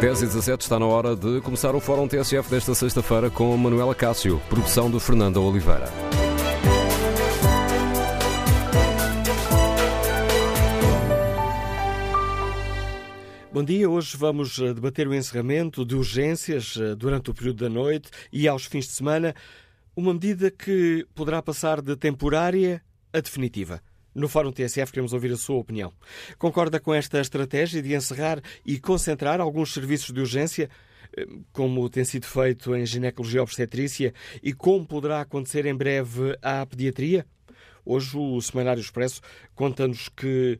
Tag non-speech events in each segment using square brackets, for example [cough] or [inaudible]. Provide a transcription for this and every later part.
10 e 17 está na hora de começar o Fórum TSF desta sexta-feira com Manuela Cássio, produção de Fernanda Oliveira. Bom dia, hoje vamos eh, debater o encerramento de urgências eh, durante o período da noite e aos fins de semana, uma medida que poderá passar de temporária a definitiva. No Fórum TSF queremos ouvir a sua opinião. Concorda com esta estratégia de encerrar e concentrar alguns serviços de urgência, eh, como tem sido feito em ginecologia obstetrícia e como poderá acontecer em breve à pediatria? Hoje o Semanário Expresso conta-nos que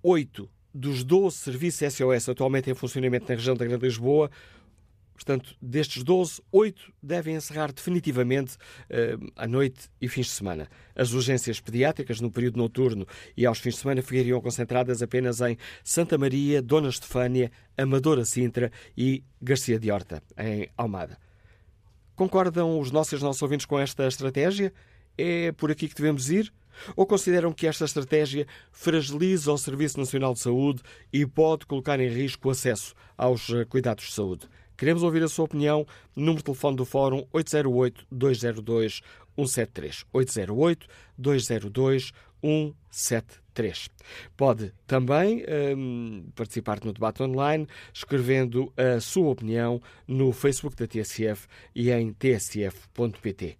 oito dos 12 serviços SOS atualmente em funcionamento na região da Grande Lisboa Portanto, destes 12, 8 devem encerrar definitivamente uh, à noite e fins de semana. As urgências pediátricas no período noturno e aos fins de semana ficariam concentradas apenas em Santa Maria, Dona Estefânia, Amadora Sintra e Garcia de Horta, em Almada. Concordam os nossos, nossos ouvintes com esta estratégia? É por aqui que devemos ir? Ou consideram que esta estratégia fragiliza o Serviço Nacional de Saúde e pode colocar em risco o acesso aos eh, cuidados de saúde? Queremos ouvir a sua opinião. Número de telefone do Fórum 808-202-173. 808-202-173. Pode também um, participar no debate online escrevendo a sua opinião no Facebook da TSF e em tsf.pt.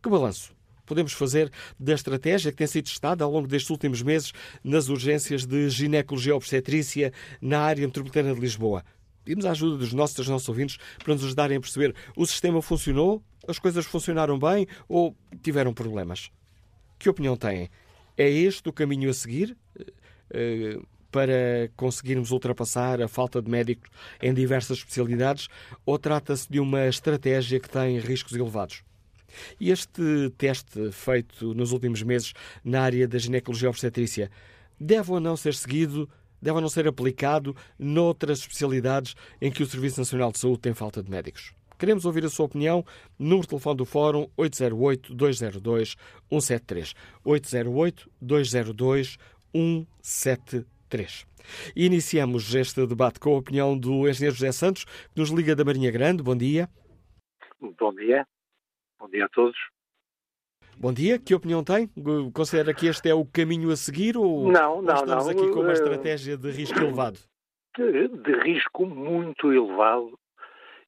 Que balanço podemos fazer da estratégia que tem sido testada ao longo destes últimos meses nas urgências de ginecologia obstetrícia na área metropolitana de Lisboa? Pedimos a ajuda dos nossos, dos nossos ouvintes para nos ajudarem a perceber o sistema funcionou, as coisas funcionaram bem ou tiveram problemas. Que opinião têm? É este o caminho a seguir uh, para conseguirmos ultrapassar a falta de médicos em diversas especialidades ou trata-se de uma estratégia que tem riscos elevados? E este teste feito nos últimos meses na área da ginecologia obstetrícia deve ou não ser seguido deve não ser aplicado noutras especialidades em que o Serviço Nacional de Saúde tem falta de médicos. Queremos ouvir a sua opinião. Número de telefone do Fórum 808-202-173. 808-202-173. Iniciamos este debate com a opinião do engenheiro José Santos, que nos liga da Marinha Grande. Bom dia. Bom dia. Bom dia a todos. Bom dia, que opinião tem? Considera que este é o caminho a seguir ou, não, não, ou estamos não. aqui com uma estratégia de risco elevado? De, de, risco muito elevado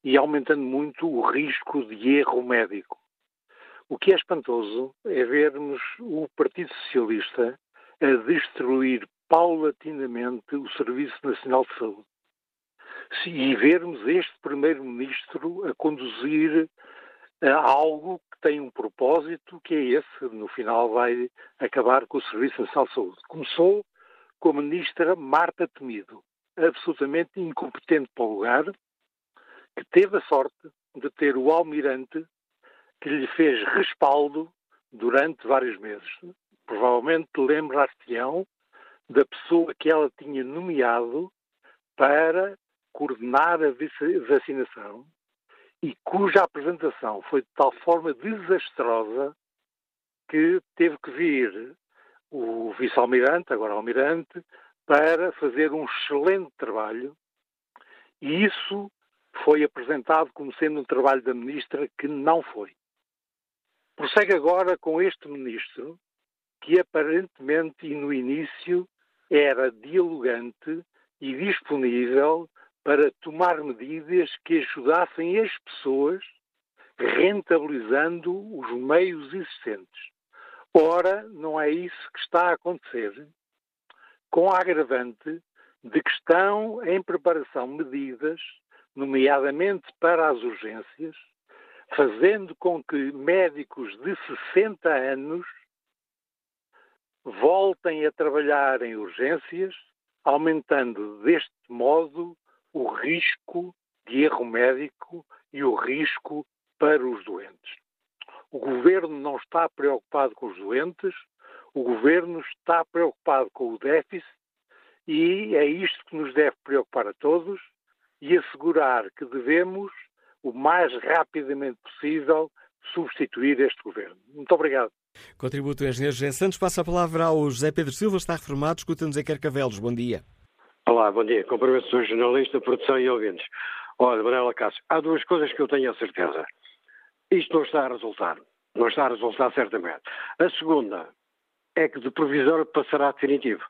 e aumentando muito o risco de erro médico. O que é espantoso é vermos o Partido Socialista a destruir paulatinamente o Serviço Nacional de Saúde. E vermos este Primeiro-Ministro a conduzir algo que tem um propósito que é esse, no final vai acabar com o Serviço Nacional de Saúde. Começou com a ministra Marta Temido, absolutamente incompetente para o lugar, que teve a sorte de ter o almirante que lhe fez respaldo durante vários meses. Provavelmente lembrar-se-ão da pessoa que ela tinha nomeado para coordenar a vacinação e cuja apresentação foi de tal forma desastrosa que teve que vir o vice-almirante, agora almirante, para fazer um excelente trabalho e isso foi apresentado como sendo um trabalho da ministra que não foi. Prossegue agora com este ministro, que aparentemente e no início era dialogante e disponível para tomar medidas que ajudassem as pessoas rentabilizando os meios existentes. Ora, não é isso que está a acontecer, com a agravante de que estão em preparação medidas, nomeadamente para as urgências, fazendo com que médicos de 60 anos voltem a trabalhar em urgências, aumentando deste modo o risco de erro médico e o risco para os doentes. O governo não está preocupado com os doentes, o governo está preocupado com o déficit e é isto que nos deve preocupar a todos e assegurar que devemos, o mais rapidamente possível, substituir este governo. Muito obrigado. Contributo engenheiro José Santos. Passa a palavra ao José Pedro Silva, está reformado, escuta-nos em Carcavelos. Bom dia. Olá, bom dia. Cumprimento o jornalista, produção e ouvintes. Olha, Manuela Cássio, há duas coisas que eu tenho a certeza. Isto não está a resultar. Não está a resultar certamente. A segunda é que de provisório passará a definitivo.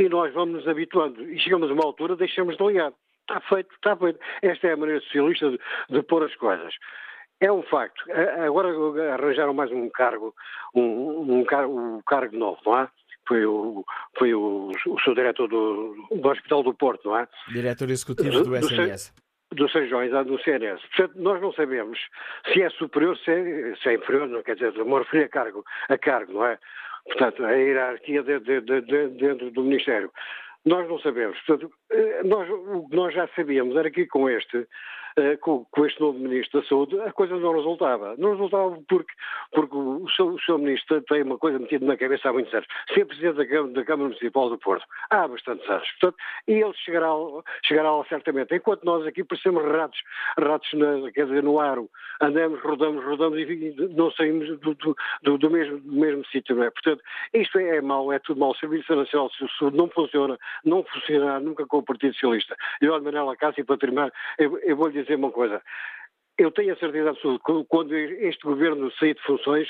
E nós vamos nos habituando. E chegamos a uma altura, deixamos de ligar. Está feito, está feito. Esta é a maneira socialista de, de pôr as coisas. É um facto. Agora arranjaram mais um cargo, um, um, um cargo novo, não é? Foi o, foi o, o seu diretor do, do Hospital do Porto, não é? Diretor executivo do, do SNS. Do São João, do CNS. Portanto, nós não sabemos se é superior, se é, se é inferior, não quer dizer, me referi a cargo, a cargo, não é? Portanto, a hierarquia de, de, de, dentro do Ministério. Nós não sabemos. Portanto, eh, nós, o que nós já sabíamos era que com este com, com, este novo Ministro da Saúde, a coisa não resultava. Não resultava porque, porque o, seu, o seu Ministro tem uma coisa metida na cabeça há muitos anos. Ser Presidente da Câmara, da Câmara Municipal do Porto há bastantes anos. Portanto, e ele chegará, chegará lá certamente. Enquanto nós aqui parecemos ratos, ratos na, quer dizer, no aro, andamos, rodamos, rodamos e não saímos do, do, do mesmo, do mesmo sítio, não é? Portanto, isto é, é mau, é tudo mau. O Serviço Nacional de Saúde não funciona, não funcionará nunca com o Partido Socialista. E olha, Manela Cássio, para terminar, eu, eu vou lhe dizer uma coisa. Eu tenho a certeza absoluta que quando este governo sair de funções,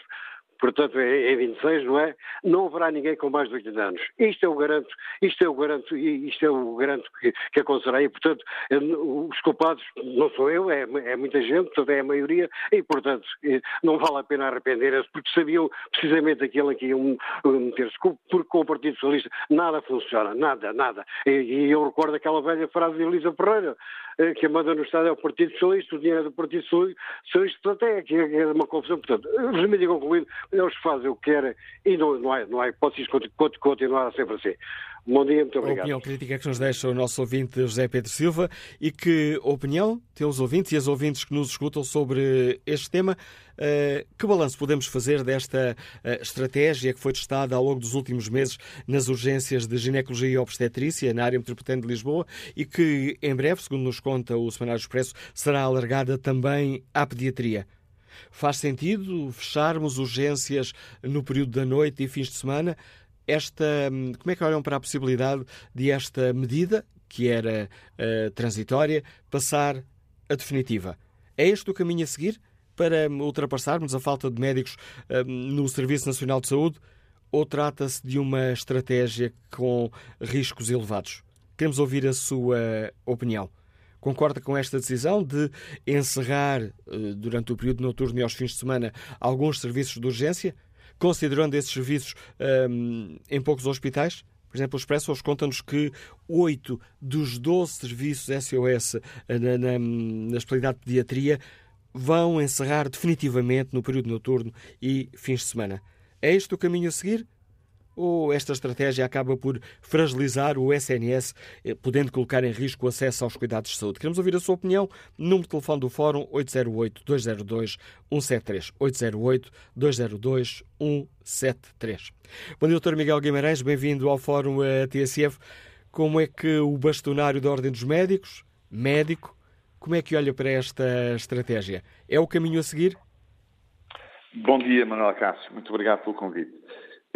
portanto é, é 26, não é? Não haverá ninguém com mais de 80 anos. Isto o garanto, isto o garanto, isto o garanto que, que acontecerá e, portanto, eh, os culpados não sou eu, é, é muita gente, portanto é a maioria e, portanto, eh, não vale a pena arrepender-se porque sabiam precisamente aquilo em que iam meter-se, porque com o Partido Socialista nada funciona, nada, nada. E, e eu recordo aquela velha frase de Elisa Ferreira, eh, que manda no Estado é o Partido Socialista, o dinheiro é do Partido Socialista, portanto é, é uma confusão. Portanto, resumindo e concluído, eles fazem o que querem e não, não, há, não há hipóteses de continuar a sempre assim. Bom dia, muito obrigado. A opinião crítica que nos deixa o nosso ouvinte José Pedro Silva e que opinião tem os ouvintes e as ouvintes que nos escutam sobre este tema. Uh, que balanço podemos fazer desta uh, estratégia que foi testada ao longo dos últimos meses nas urgências de ginecologia e obstetrícia na área metropolitana de Lisboa e que em breve, segundo nos conta o Semanário Expresso, será alargada também à pediatria? Faz sentido fecharmos urgências no período da noite e fins de semana? Esta, hum, como é que olham para a possibilidade de esta medida, que era uh, transitória, passar a definitiva? É este o caminho a seguir para ultrapassarmos a falta de médicos uh, no Serviço Nacional de Saúde? Ou trata-se de uma estratégia com riscos elevados? Queremos ouvir a sua opinião. Concorda com esta decisão de encerrar, uh, durante o período noturno e aos fins de semana, alguns serviços de urgência? considerando esses serviços um, em poucos hospitais? Por exemplo, o Expresso hoje conta-nos que 8 dos 12 serviços SOS eh, na, na, na especialidade de pediatria vão encerrar definitivamente no período noturno e fins de semana. É este o caminho a seguir? Ou esta estratégia acaba por fragilizar o SNS, eh, podendo colocar em risco o acesso aos cuidados de saúde? Queremos ouvir a sua opinião. Número de telefone do Fórum 808-202-173. 808-202-173. Bom dia, Dr. Miguel Guimarães. Bem-vindo ao Fórum eh, TSF. Como é que o bastonário da Ordem dos Médicos, médico, como é que olha para esta estratégia? É o caminho a seguir? Bom dia, Manuel Cássio. Muito obrigado pelo convite.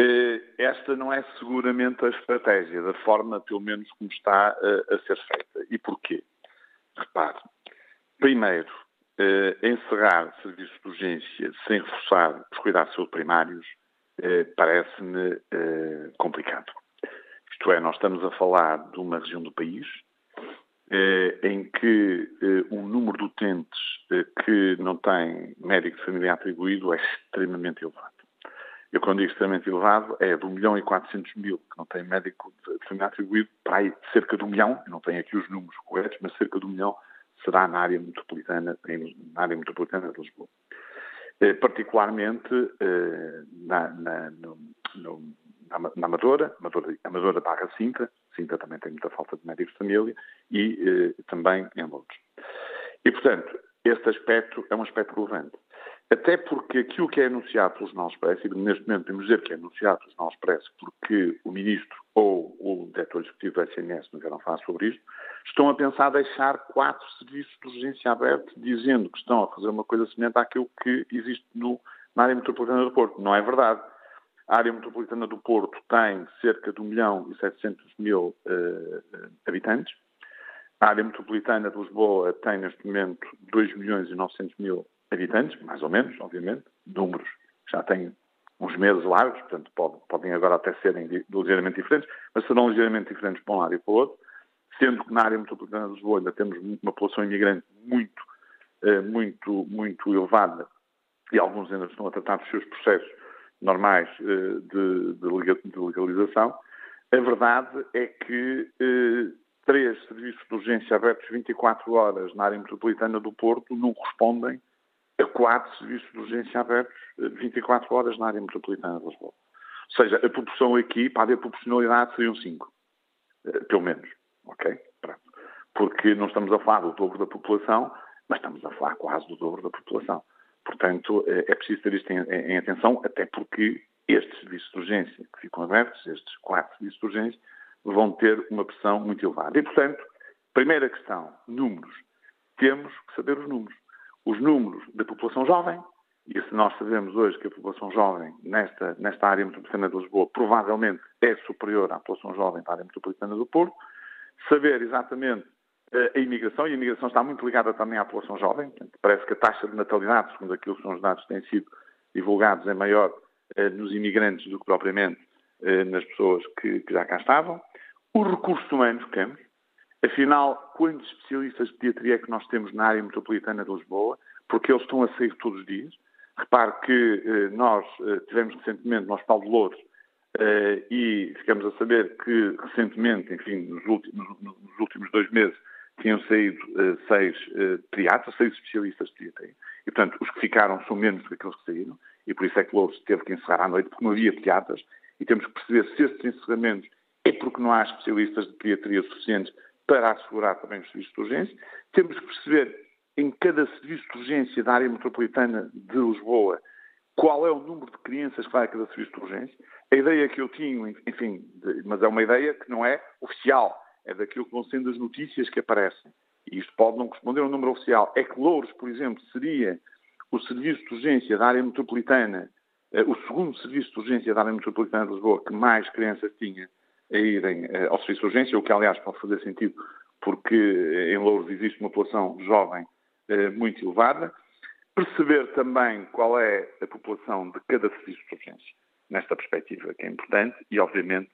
Eh, esta não é seguramente a estratégia, da forma, pelo menos, como está a, a ser feita. E porquê? Repare, primeiro, eh, encerrar serviços de urgência sem reforçar os cuidados primários eh, parece-me complicado. Isto é, nós estamos a falar de uma região do país em que o número de utentes que não tem médico de família atribuído é extremamente elevado. Eu, quando digo extremamente elevado, é de 1 milhão e 400 mil que não tem médico de família atribuído, para aí cerca de 1 milhão, não tenho aqui os números corretos, mas cerca de 1 milhão será na área metropolitana, na área metropolitana de Lisboa. Eh, particularmente eh, na, na, no, no, na, na Amadora, Amadora, Amadora barra Sintra, Sintra também tem muita falta de médicos de família, e eh, também em Lourdes. E, portanto, este aspecto é um aspecto relevante. Até porque aquilo que é anunciado pelo Jornal Expresso, e neste momento temos dizer que é anunciado pelo Jornal Expresso porque o Ministro ou o Diretor Executivo do SNS não querem falar sobre isto, estão a pensar deixar quatro serviços de urgência abertos, dizendo que estão a fazer uma coisa semelhante àquilo que existe no, na área metropolitana do Porto. Não é verdade. A área metropolitana do Porto tem cerca de 1 milhão e 700 mil uh, habitantes. A área metropolitana de Lisboa tem, neste momento, 2 milhões e 900 mil habitantes, mais ou menos, obviamente, números já têm uns meses largos, portanto pode, podem agora até serem ligeiramente diferentes, mas serão ligeiramente diferentes para um lado e para o outro, sendo que na área metropolitana de Lisboa ainda temos uma população imigrante muito, eh, muito, muito elevada e alguns ainda estão a tratar dos seus processos normais eh, de, de legalização. A verdade é que eh, três serviços de urgência abertos 24 horas na área metropolitana do Porto não correspondem a quatro serviços de urgência abertos 24 horas na área metropolitana de Lisboa. Ou seja, a proporção aqui, para haver proporcionalidade, seriam 5. Pelo menos. Ok? Pronto. Porque não estamos a falar do dobro da população, mas estamos a falar quase do dobro da população. Portanto, é, é preciso ter isto em, em atenção, até porque estes serviços de urgência que ficam abertos, estes quatro serviços de urgência, vão ter uma pressão muito elevada. E, portanto, primeira questão, números. Temos que saber os números. Os números da população jovem, e se nós sabemos hoje que a população jovem nesta, nesta área metropolitana de Lisboa provavelmente é superior à população jovem da área metropolitana do Porto, saber exatamente eh, a imigração, e a imigração está muito ligada também à população jovem, parece que a taxa de natalidade, segundo aquilo que são os dados que têm sido divulgados, é maior eh, nos imigrantes do que propriamente eh, nas pessoas que, que já cá estavam. Os recursos humanos que temos, afinal, quantos especialistas de pediatria é que nós temos na área metropolitana de Lisboa, porque eles estão a sair todos os dias. Repare que eh, nós eh, tivemos recentemente no Hospital de Louros eh, e ficamos a saber que recentemente, enfim, nos últimos, nos últimos dois meses, tinham saído seis pediatras, seis especialistas de pediatria. E, portanto, os que ficaram são menos do que aqueles que saíram, e por isso é que Louros teve que encerrar à noite, porque não havia pediatras, e temos que perceber se estes encerramentos é porque não há especialistas de pediatria suficientes para assegurar também os serviços de urgência. Temos que perceber em cada serviço de urgência da área metropolitana de Lisboa qual é o número de crianças que vai a cada serviço de urgência. A ideia que eu tinha, enfim, mas é uma ideia que não é oficial, é daquilo que vão sendo as notícias que aparecem. E isto pode não corresponder ao número oficial. É que Louros, por exemplo, seria o serviço de urgência da área metropolitana, eh, o segundo serviço de urgência da área metropolitana de Lisboa que mais crianças tinha a irem eh, ao serviço de urgência, o que aliás pode fazer sentido porque em Louros existe uma população jovem eh, muito elevada. Perceber também qual é a população de cada serviço de urgência, nesta perspectiva que é importante, e obviamente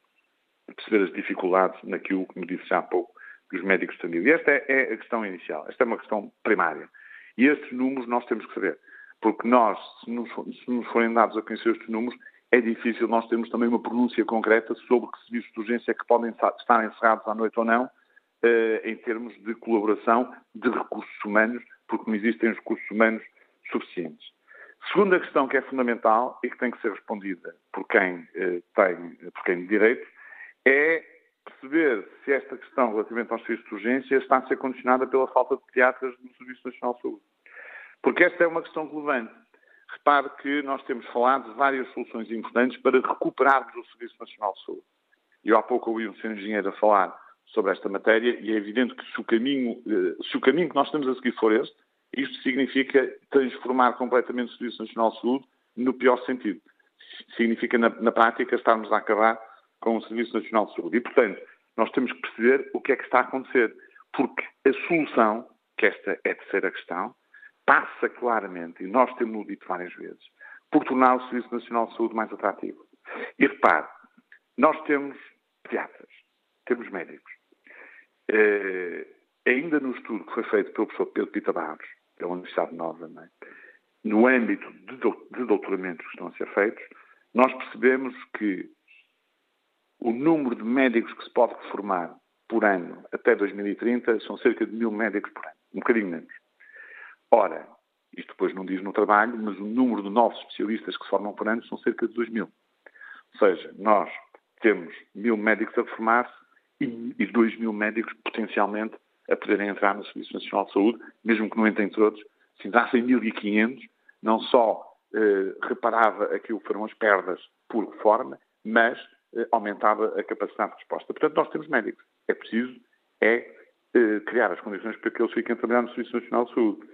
perceber as dificuldades naquilo que me disse já há pouco dos médicos de família. Esta é, é a questão inicial, esta é uma questão primária. E estes números nós temos que saber, porque nós, se nos, se nos forem dados a conhecer estes números, é difícil nós termos também uma pronúncia concreta sobre que serviços de urgência que podem estar encerrados à noite ou não, eh, em termos de colaboração de recursos humanos porque não existem os recursos humanos suficientes. Segunda questão que é fundamental e que tem que ser respondida por quem eh, tem, por quem de direito, é perceber se esta questão relativamente aos serviços de urgência está a ser condicionada pela falta de pediatras no Serviço Nacional de Saúde. Porque esta é uma questão relevante. Repare que nós temos falado de várias soluções importantes para recuperarmos o Serviço Nacional de Saúde. Eu há pouco ouvi um senhor engenheiro a falar sobre esta matéria e é evidente que se o caminho, eh, se o caminho que nós estamos a seguir for este, isto significa transformar completamente o Serviço Nacional de Saúde no pior sentido. Significa, na, na prática, estarmos a acabar com o Serviço Nacional de Saúde. E, portanto, nós temos que perceber o que é que está a acontecer. Porque a solução, que esta é a terceira questão, passa claramente, e nós temos dito várias vezes, por tornar o Serviço Nacional de Saúde mais atrativo. E repare, nós temos pediatras, temos médicos, eh, ainda no estudo que foi feito pelo professor Pedro Pita Barros, pela Universidade Nova, é? no âmbito de, de doutoramentos que estão a ser feitos, nós percebemos que o número de médicos que se pode formar por ano até 2030 são cerca de mil médicos por ano, um bocadinho menos. Ora, isto depois não diz no trabalho, mas o número de novos especialistas que se formam por ano são cerca de 2 mil. Ou seja, nós temos mil médicos a formar-se e, e 2 mil médicos potencialmente a poderem entrar no Serviço Nacional de Saúde, mesmo que não entrem todos. Se entrassem 1.500, não só eh, reparava aquilo que foram as perdas por reforma, mas eh, aumentava a capacidade de resposta. Portanto, nós temos médicos. É preciso é eh, criar as condições para que eles fiquem a trabalhar no Serviço Nacional de Saúde.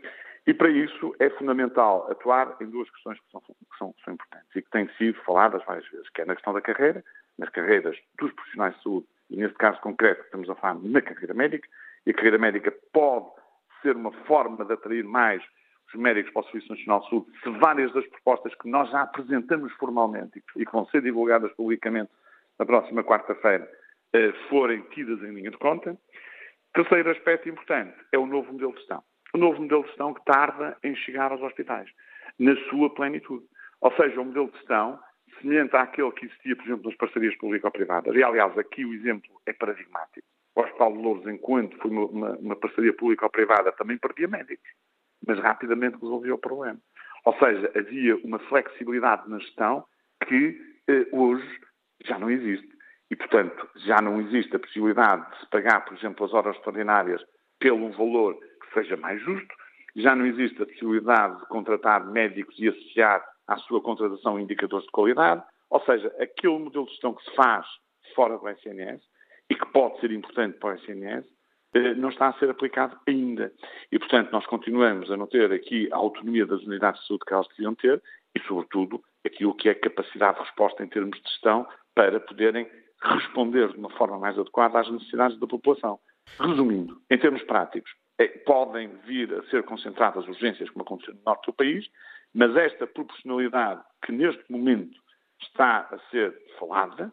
E para isso é fundamental atuar em duas questões que são, que são, que são importantes e que têm sido faladas várias vezes, que é na questão da carreira, nas carreiras dos profissionais de saúde, e neste caso concreto estamos a falar na carreira médica, e a carreira médica pode ser uma forma de atrair mais os médicos para o Serviço Nacional de Saúde, se várias das propostas que nós já apresentamos formalmente e que vão ser divulgadas publicamente na próxima quarta-feira eh, forem tidas em linha de conta. Terceiro aspecto importante é o novo modelo de gestão. O novo modelo de gestão que tarda em chegar aos hospitais, na sua plenitude. Ou seja, um modelo de gestão semelhante àquele que existia, por exemplo, nas parcerias público-privadas. E, aliás, aqui o exemplo é paradigmático. O Hospital de Louros, enquanto foi uma, uma, parceria público-privada, também perdia médicos, mas rapidamente resolvia o problema. Ou seja, havia uma flexibilidade na gestão que eh, hoje já não existe. E, portanto, já não existe a possibilidade de se pagar, por exemplo, as horas extraordinárias pelo valor seja mais justo, já não existe a possibilidade de contratar médicos e associar à sua contratação indicadores de qualidade, ou seja, aquele modelo de gestão que se faz fora do SNS e que pode ser importante para o SNS, eh, não está a ser aplicado ainda. E, portanto, nós continuamos a não ter aqui a autonomia das unidades de saúde que elas deviam ter e, sobretudo, aquilo que é capacidade de resposta em termos de gestão para poderem responder de uma forma mais adequada às necessidades da população. Resumindo, em termos práticos, podem vir a ser concentradas urgências, como aconteceu no norte do país, mas esta proporcionalidade que neste momento está a ser falada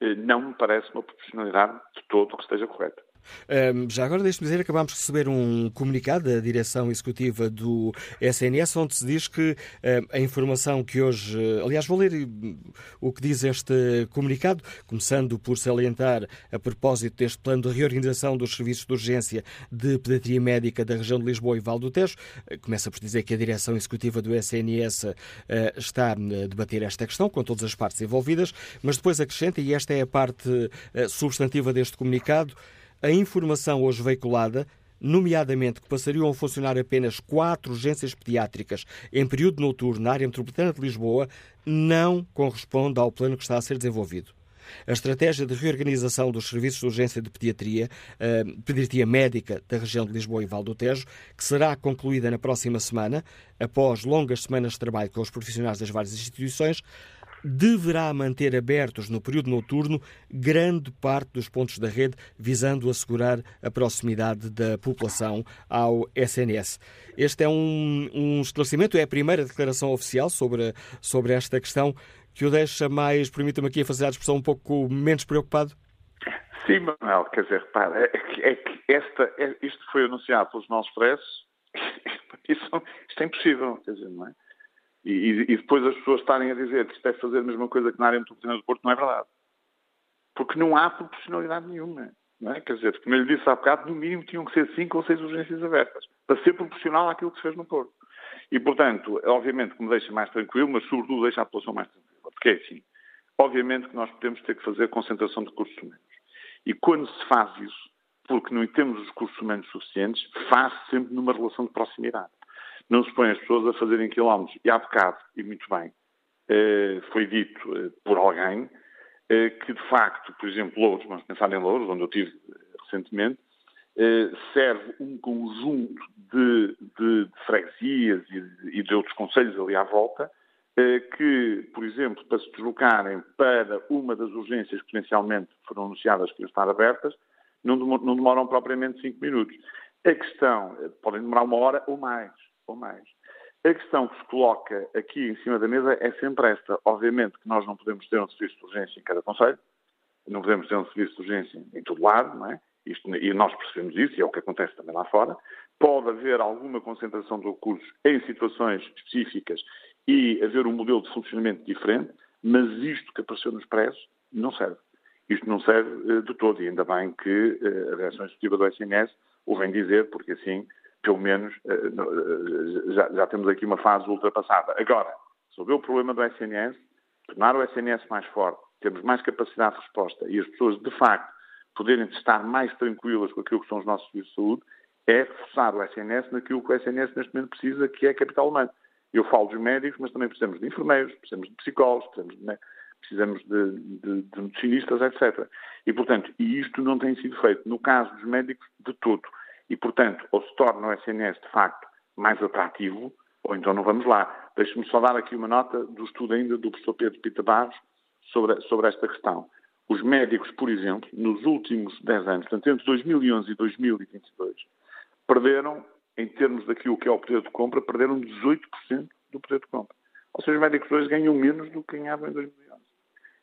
eh, não me parece uma proporcionalidade de todo que esteja correta. Um, já agora, deixe-me dizer, acabámos de receber um comunicado da direção executiva do SNS, onde se diz que um, a informação que hoje. Aliás, vou ler o que diz este comunicado, começando por salientar, a propósito deste plano de reorganização dos serviços de urgência de pediatria médica da região de Lisboa e Val do Tejo. Começa por dizer que a direção executiva do SNS uh, está a debater esta questão com todas as partes envolvidas, mas depois acrescenta, e esta é a parte uh, substantiva deste comunicado, a informação hoje veiculada, nomeadamente que passariam a funcionar apenas quatro urgências pediátricas em período noturno na área metropolitana de Lisboa, não corresponde ao plano que está a ser desenvolvido. A estratégia de reorganização dos serviços de urgência de pediatria, uh, pediatria médica da região de Lisboa e Val do Tejo, que será concluída na próxima semana, após longas semanas de trabalho com os profissionais das várias instituições, deverá manter abertos no período noturno grande parte dos pontos da rede, visando assegurar a proximidade da população ao SNS. Este é um, um esclarecimento, é a primeira declaração oficial sobre, sobre esta questão que o deixa mais, permita-me aqui a fazer a expressão, um pouco menos preocupado? Sim, Manuel, quer dizer, repara, é que, é que esta, é, isto foi anunciado pelos nossos preços, [laughs] isto, isto é impossível, quer dizer, não é? E, e, depois as pessoas estarem a dizer que isto é fazer a mesma coisa que na área metropolitana do Porto, não é verdade. Porque não há proporcionalidade nenhuma. É? Quer dizer, como eu lhe disse há bocado, no mínimo tinham que ser cinco ou seis urgências abertas, para ser proporcional àquilo que se fez no Porto. E, portanto, obviamente que me deixa mais tranquilo, mas sobretudo deixa a população mais tranquila. Porque é assim, obviamente que nós podemos ter que fazer concentração de recursos humanos. E quando se faz isso, porque não temos os recursos humanos suficientes, faz -se sempre numa relação de proximidade não se põe as pessoas a fazerem quilómetros. E há bocado, e muito bem, eh, foi dito eh, por alguém eh, que, de facto, por exemplo, Louros, vamos pensar em Louros, onde eu estive recentemente, serve um conjunto de, de, de freguesias e, e de outros conselhos ali à volta, que, por exemplo, para se deslocarem para uma das urgências que potencialmente foram anunciadas que iam estar abertas, não demoram propriamente cinco minutos. A questão, podem demorar uma hora ou mais ou mais. A questão que se coloca aqui em cima da mesa é sempre esta. Obviamente que nós não podemos ter um serviço de urgência em cada conselho, não podemos ter um serviço de urgência em todo lado, não é? Isto, e nós percebemos isso, e é o que acontece também lá fora. Pode haver alguma concentração de recursos em situações específicas e haver um modelo de funcionamento diferente, mas isto que apareceu nos preços não serve. Isto não serve uh, de todo, e ainda bem que uh, a direção executiva do SNS o vem dizer, porque assim pelo menos eh, eh, já, já, temos aqui uma fase ultrapassada. Agora, resolver o problema do SNS, tornar o SNS mais forte, termos mais capacidade de resposta e as pessoas, de facto, poderem estar mais tranquilas com aquilo que são os nossos serviços de saúde, é reforçar o SNS naquilo que o SNS neste momento precisa, que é capital humano. Eu falo dos médicos, mas também precisamos de enfermeiros, precisamos de psicólogos, precisamos de, precisamos de, de, de medicinistas, etc. E, portanto, e isto não tem sido feito. No caso dos médicos, de todo. E, portanto, ou se torna o SNS, de facto, mais atrativo, ou então não vamos lá. Deixe-me só dar aqui uma nota do estudo ainda do professor Pedro Pita Barros sobre, sobre esta questão. Os médicos, por exemplo, nos últimos 10 anos, portanto, entre 2011 e 2022, perderam, em termos daquilo que é o poder de compra, perderam 18% do poder de compra. Ou seja, os médicos hoje ganham menos do que ganhavam em 2011.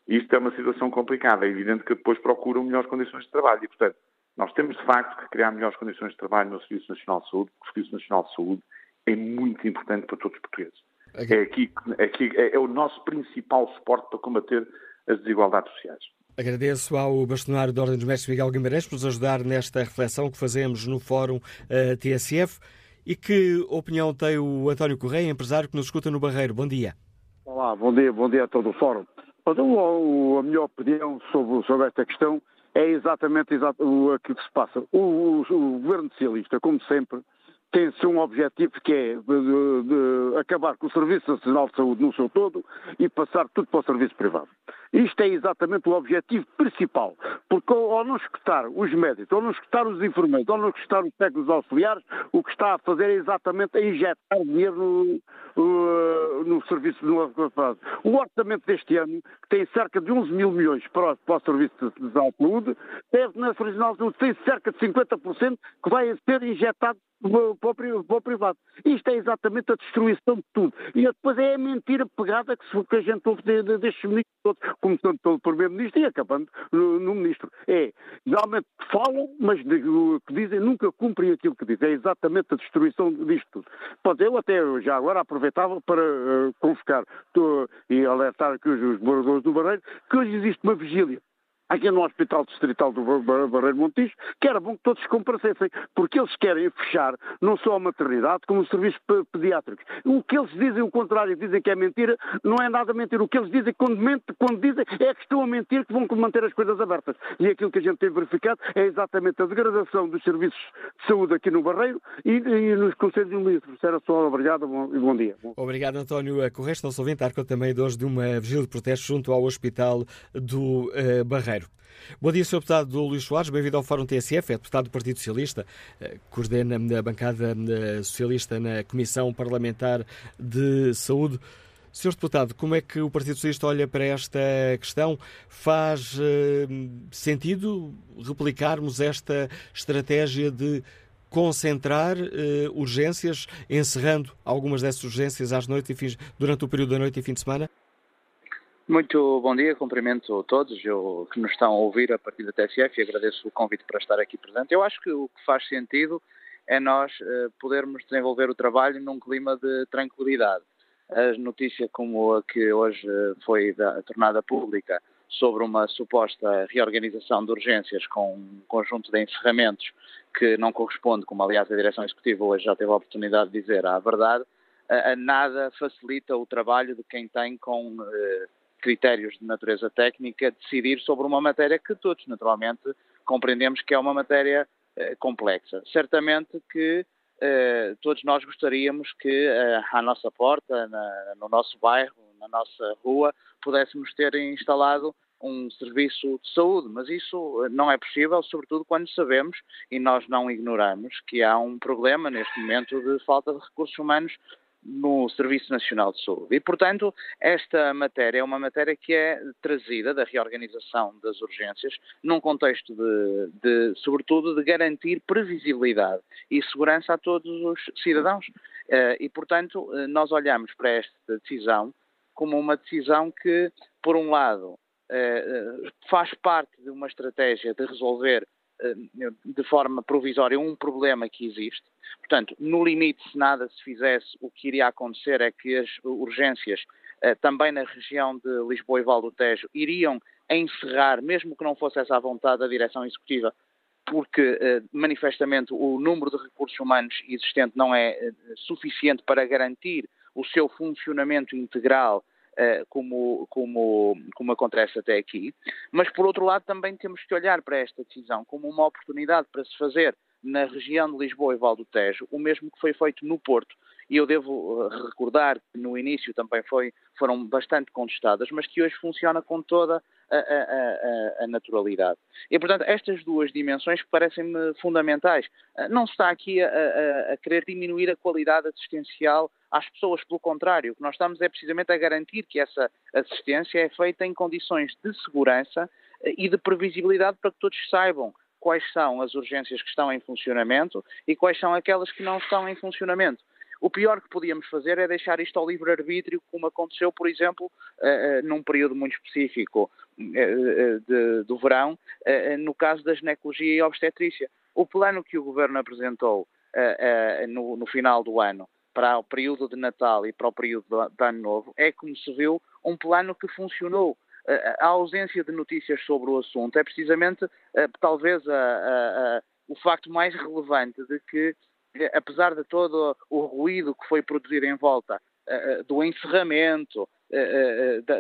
E isto é uma situação complicada. É evidente que depois procuram melhores condições de trabalho. E, portanto, nós temos, de facto, que criar melhores condições de trabalho no Serviço Nacional de Saúde, porque o Serviço Nacional de Saúde é muito importante para todos os portugueses. Okay. É, aqui, é, aqui, é, é o nosso principal suporte para combater as desigualdades sociais. Agradeço ao bastonário da Ordem dos Mestres Miguel Guimarães por nos ajudar nesta reflexão que fazemos no Fórum uh, eh, TSF. E que opinião tem o António Correia, empresário que nos escuta no Barreiro? Bom dia. Olá, bom dia, bom dia a todo o Fórum. Então, a minha opinião sobre, sobre esta questão é exatamente, aquilo que se passa. O, o, o governo socialista, como sempre, tem-se um objetivo que é de, de acabar com o Serviço Nacional de Saúde no seu todo e passar tudo para o serviço privado. Isto é exatamente o objetivo principal, porque ao não escutar os médicos, ao não escutar os enfermeiros, ao não escutar os técnicos auxiliares, o que está a fazer é exatamente a injetar dinheiro no, no, serviço no O orçamento deste ano, que tem cerca de 11 mil milhões para, para o Serviço de Saúde, teve na Regional de Saúde, tem cerca de 50% que vai ser injetado para o, privado. Isto é exatamente a destruição de tudo. E depois é a mentira pegada que, a gente ouve de, de, destes ministros todos, começando pelo Primeiro-Ministro e acabando no, no, Ministro. É, realmente falam, mas o que dizem nunca cumprem aquilo que dizem. É exatamente a destruição disto tudo. Pode eu até já agora aproveitava para uh, convocar e alertar aqui os, os moradores do Barreiro que hoje existe uma vigília aqui no Hospital Distrital do Barreiro Montijo, que era bom que todos comparecessem, porque eles querem fechar não só a maternidade, como os serviços pediátricos. O que eles dizem o contrário, dizem que é mentira, não é nada mentira. O que eles dizem quando, mente, quando dizem é que estão a mentir, que vão manter as coisas abertas. E aquilo que a gente tem verificado é exatamente a degradação dos serviços de saúde aqui no Barreiro e, e nos Conselhos Ministros. Era só obrigado e bom, dia. Obrigado, António Correia. Não sou ouvinte, também de hoje de uma vigília de protesto junto ao Hospital do uh, Barreiro. Bom dia, Sr. Deputado Luís Soares, bem-vindo ao Fórum TSF, é deputado do Partido Socialista, eh, coordena a bancada eh, socialista na Comissão Parlamentar de Saúde. Sr. Deputado, como é que o Partido Socialista olha para esta questão? Faz sentido replicarmos esta estratégia de concentrar urgências, encerrando algumas dessas urgências às noites e fins, durante o período da noite e fim de semana? Muito bom dia, cumprimento todos eu, que nos estão a ouvir a partir da TSF e agradeço o convite para estar aqui presente. Eu acho que o que faz sentido é nós uh, podermos desenvolver o trabalho num clima de tranquilidade. As notícias como a que hoje foi da, tornada pública sobre uma suposta reorganização de urgências com um conjunto de encerramentos que não corresponde, como aliás a Direção Executiva hoje já teve a oportunidade de dizer, à verdade, a, a nada facilita o trabalho de quem tem com critérios de natureza técnica, decidir sobre uma matéria que todos, naturalmente, compreendemos que é uma matéria eh, complexa. Certamente que eh, todos nós gostaríamos que eh, à nossa porta, na, no nosso bairro, na nossa rua, pudéssemos ter instalado um serviço de saúde, mas isso não é possível, sobretudo quando sabemos e nós não ignoramos que há um problema neste momento de falta de recursos humanos no Serviço Nacional de Saúde. E, portanto, esta matéria é uma matéria que é trazida da reorganização das urgências num contexto de, de sobretudo, de garantir previsibilidade e segurança a todos os cidadãos. Eh, e, portanto, eh, nós olhamos para esta decisão como uma decisão que, por um lado, eh, faz parte de uma estratégia de resolver de forma provisória um problema que existe. Portanto, no limite, se nada se fizesse, o que iria acontecer é que as urgências, eh, também na região de Lisboa e Val do Tejo, iriam encerrar, mesmo que não fosse essa a vontade da direção executiva, porque eh, manifestamente o número de recursos humanos existente não é eh, suficiente para garantir o seu funcionamento integral como, como, como acontece até aqui. Mas, por outro lado, também temos que olhar para esta decisão como uma oportunidade para se fazer na região de Lisboa e Val do Tejo o mesmo que foi feito no Porto e eu devo recordar que no início também foi, foram bastante contestadas, mas que hoje funciona com toda a, a, a, naturalidade. E, portanto, estas duas dimensões parecem-me fundamentais. Não se está aqui a, querer diminuir a qualidade assistencial às pessoas, pelo contrário, o que nós estamos é precisamente a garantir que essa assistência é feita em condições de segurança eh, e de previsibilidade para que todos saibam quais são as urgências que estão em funcionamento e quais são aquelas que não estão em funcionamento. O pior que podíamos fazer é deixar isto ao livre-arbítrio, como aconteceu, por exemplo, uh, uh, num período muito específico de, do verão, no caso da ginecologia e obstetrícia. O plano que o Governo apresentou no, no, final do ano para o período de Natal e para o período de Ano Novo é, como se viu, um plano que funcionou. A ausência de notícias sobre o assunto é precisamente, talvez, a, a, a, o facto mais relevante de que apesar de todo o ruído que foi produzido em volta uh, do encerramento,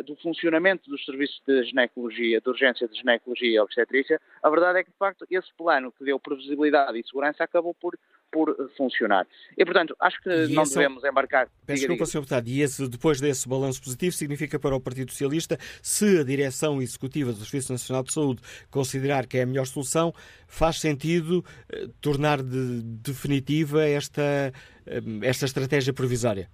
do funcionamento dos serviços de ginecologia, de urgência de ginecologia e obstetrícia, a verdade é que, de facto, esse plano que deu previsibilidade e segurança acabou por por funcionar. E, portanto, acho que e não devemos embarcar. Peço desculpa, Sr. Deputado, e esse, depois desse balanço positivo, significa para o Partido Socialista, se a direção executiva do Serviço Nacional de Saúde considerar que é a melhor solução, faz sentido eh, tornar de, definitiva esta, eh, esta estratégia provisória?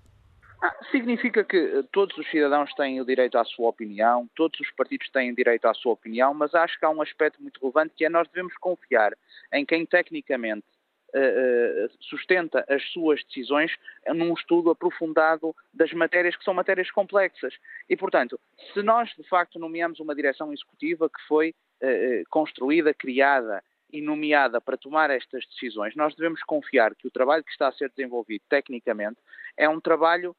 Ah, significa que eh, todos os cidadãos têm o direito à sua opinião, todos os partidos têm direito à sua opinião, mas acho que há um aspecto muito relevante que é nós devemos confiar em quem tecnicamente uh, sustenta as suas decisões num estudo aprofundado das matérias que são matérias complexas. E, portanto, se nós de facto nomeamos uma direção executiva que foi construída, criada e nomeada para tomar estas decisões, nós devemos confiar que o trabalho que está a ser desenvolvido tecnicamente é um trabalho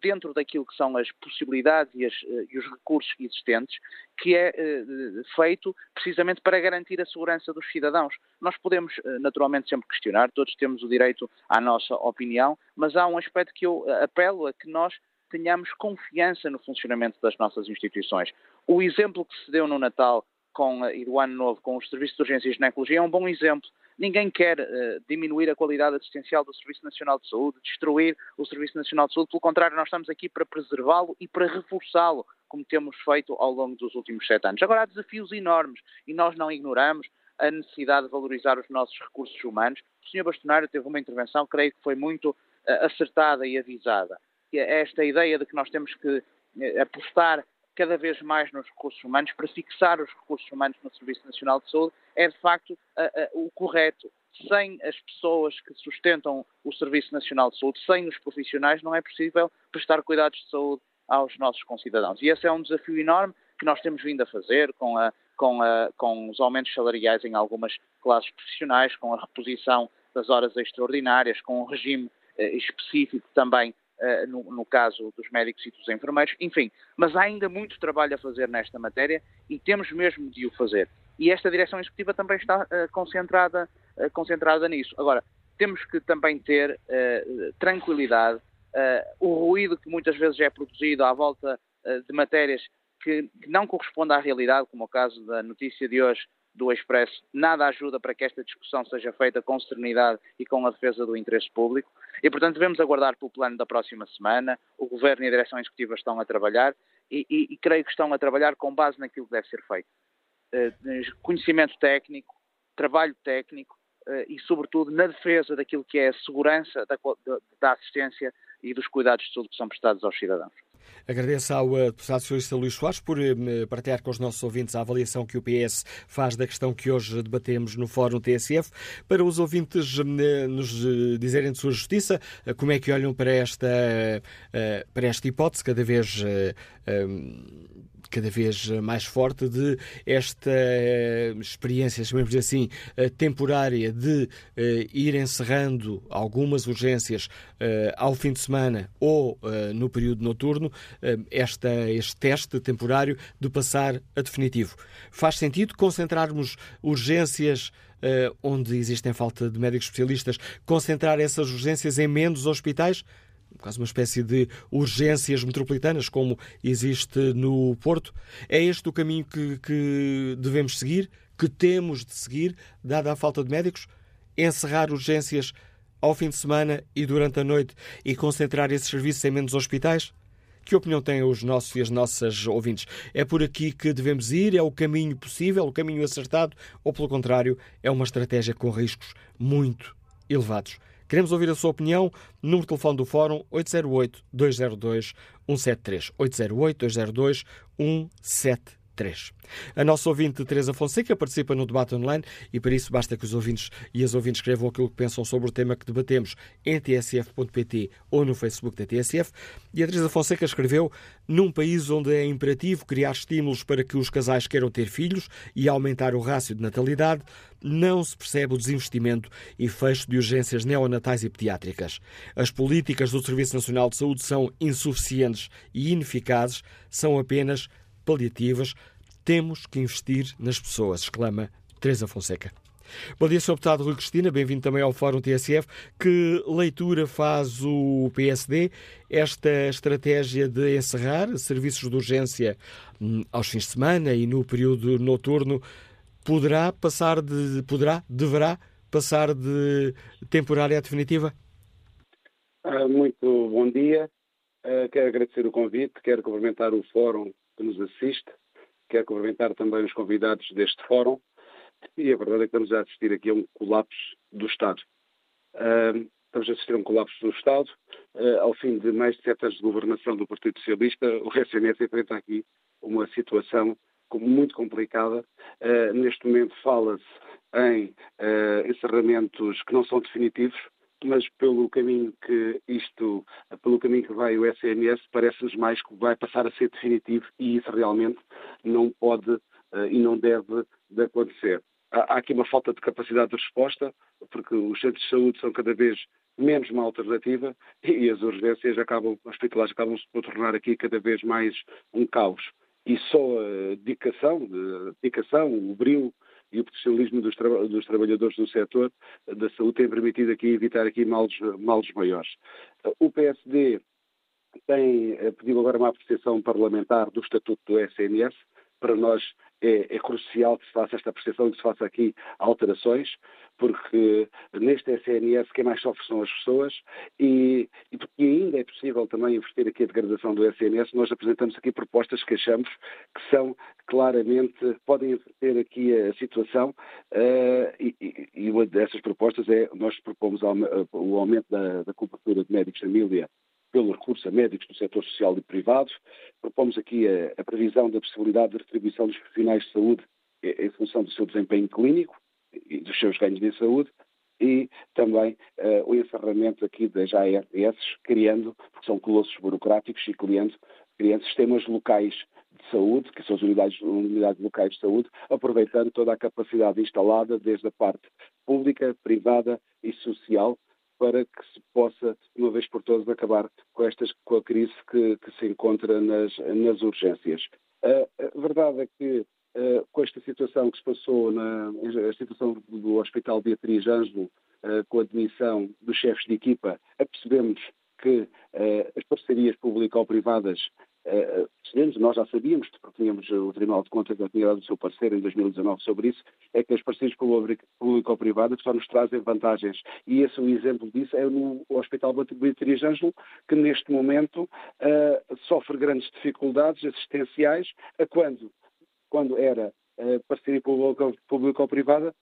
dentro daquilo que são as possibilidades e, as, uh, e os recursos existentes, que é feito precisamente para garantir a segurança dos cidadãos. Nós podemos naturalmente sempre questionar, todos temos o direito à nossa opinião, mas há um aspecto que eu apelo a que nós tenhamos confiança no funcionamento das nossas instituições. O exemplo que se deu no Natal com, e do Ano Novo com os serviços de urgência e ginecologia é um bom exemplo. Ninguém quer uh, diminuir a qualidade assistencial do Serviço Nacional de Saúde, destruir o Serviço Nacional de Saúde. Pelo contrário, nós estamos aqui para preservá-lo e para reforçá-lo, como temos feito ao longo dos últimos sete anos. Agora, há desafios enormes e nós não ignoramos a necessidade de valorizar os nossos recursos humanos. O Sr. Bastonário teve uma intervenção, creio que foi muito uh, acertada e avisada. Esta ideia de que nós temos que uh, apostar cada vez mais nos recursos humanos, para fixar os recursos humanos no Serviço Nacional de Saúde, é de facto o correto. Sem as pessoas que sustentam o Serviço Nacional de Saúde, sem os profissionais, não é possível prestar cuidados de saúde aos nossos concidadãos. E esse é um desafio enorme que nós temos vindo a fazer com, a, com, a, com os aumentos salariais em algumas classes profissionais, com a reposição das horas extraordinárias, com um regime eh, específico também no, no, caso dos médicos e dos enfermeiros, enfim. Mas há ainda muito trabalho a fazer nesta matéria e temos mesmo de o fazer. E esta direção executiva também está uh, concentrada, uh, concentrada nisso. Agora, temos que também ter tranquilidade. o ruído que muitas vezes é produzido à volta de matérias que, não correspondem à realidade, como o caso da notícia de hoje do Expresso, nada ajuda para que esta discussão seja feita com serenidade e com a defesa do interesse público. E, portanto, devemos aguardar pelo plano da próxima semana. O Governo e a Direção Executiva estão a trabalhar e, e, e creio que estão a trabalhar com base naquilo que deve ser feito. Uh, conhecimento técnico, trabalho técnico uh, e, sobretudo, na defesa daquilo que é a segurança da, da, assistência e dos cuidados de saúde que são prestados aos cidadãos. Agradeço ao eh, deputado socialista Luís Soares por eh, partilhar com os nossos ouvintes a avaliação que o PS faz da questão que hoje debatemos no Fórum TSF. Para os ouvintes eh, nos dizerem de sua justiça, como é que olham para esta, para esta hipótese cada vez cada vez mais forte de esta eh, experiência, chamemos assim, eh, temporária de eh, ir encerrando algumas urgências ao fim de semana ou no período noturno, esta, este teste temporário de passar a definitivo. Faz sentido concentrarmos urgências onde existem falta de médicos especialistas, concentrar essas urgências em menos hospitais? Quase uma espécie de urgências metropolitanas, como existe no Porto. É este o caminho que, que devemos seguir, que temos de seguir, dada a falta de médicos? Encerrar urgências ao fim de semana e durante a noite e concentrar esses serviços em menos hospitais? Que opinião têm os nossos e as nossas ouvintes? É por aqui que devemos ir? É o caminho possível, o caminho acertado? Ou, pelo contrário, é uma estratégia com riscos muito elevados? Queremos ouvir a sua opinião. Número de telefone do Fórum 808-202-173. 808-202-173. 3. A nossa ouvinte Teresa Fonseca participa no debate online e para isso basta que os ouvintes e as ouvintes escrevam aquilo que pensam sobre o tema que debatemos em tsf.pt ou no Facebook da TSF. E a Teresa Fonseca escreveu: Num país onde é imperativo criar estímulos para que os casais queiram ter filhos e aumentar o rácio de natalidade, não se percebe o desinvestimento e fecho de urgências neonatais e pediátricas. As políticas do Serviço Nacional de Saúde são insuficientes e ineficazes, são apenas paliativas, temos que investir nas pessoas, exclama Teresa Fonseca. Bom dia, Sr. Deputado Rui Cristina, bem-vindo também ao Fórum TSF. Que leitura faz o PSD esta estratégia de encerrar serviços de urgência hum, aos fins de semana e no período noturno poderá passar de poderá, deverá passar de temporária a definitiva? Ah, muito bom dia. Ah, quero agradecer o convite, quero cumprimentar o Fórum que nos assiste. Quero cumprimentar também os convidados deste fórum. E a verdade é que estamos a assistir aqui a um colapso do Estado. Estamos a assistir a um colapso do Estado. Uh, ao fim de mais de sete anos de governação do Partido Socialista, o SNS enfrenta aqui uma situação muito complicada. Uh, neste momento fala-se em encerramentos que não são definitivos, mas pelo caminho que isto, pelo caminho que vai o SNS, parece-nos mais que vai passar a ser definitivo e isso realmente não pode uh, e não deve de acontecer. Há, aqui uma falta de capacidade de resposta, porque os centros de saúde são cada vez menos uma alternativa [laughs] e as urgências acabam, os hospitais acabam se por tornar aqui cada vez mais um caos. E só a dedicação, a dedicação o brilho e o profissionalismo dos, tra dos trabalhadores do setor da saúde tem permitido aqui evitar aqui males, males maiores. O PSD tem eh, pedido agora uma apreciação parlamentar do Estatuto do SNS. Para nós é, é, crucial que se faça esta apreciação e que se faça aqui alterações, porque neste SNS quem mais sofre são as pessoas e, e porque ainda é possível também investir aqui a degradação do SNS, nós apresentamos aqui propostas que achamos que são claramente, podem ter aqui a situação uh, e, e, uma dessas propostas é, nós propomos o aumento da, da cobertura de médicos de família pelo recurso a médicos do setor social e privado. Propomos aqui a, a previsão da possibilidade de retribuição dos profissionais de saúde em função do seu desempenho clínico e dos seus ganhos de saúde e também uh, o encerramento aqui das ARS, criando, porque são colossos burocráticos e criando, criando sistemas locais de saúde, que são as unidades, unidades locais de saúde, aproveitando toda a capacidade instalada desde a parte pública, privada e social, para que se possa, uma vez por todas, acabar com, estas, com a crise que, que se encontra nas, nas urgências. A verdade é que, com esta situação que se passou, na a situação do Hospital Beatriz Ângelo, com a admissão dos chefes de equipa, apercebemos que as parcerias público-privadas Uh, nós já sabíamos, porque tínhamos o Tribunal de Contas já tinha dado o seu parecer em 2019 sobre isso, é que as parcerias público-privadas só nos trazem vantagens. E esse o exemplo disso é no Hospital Beatriz Ângelo, que neste momento uh, sofre grandes dificuldades assistenciais, a quando, quando era uh, parceria público-privada,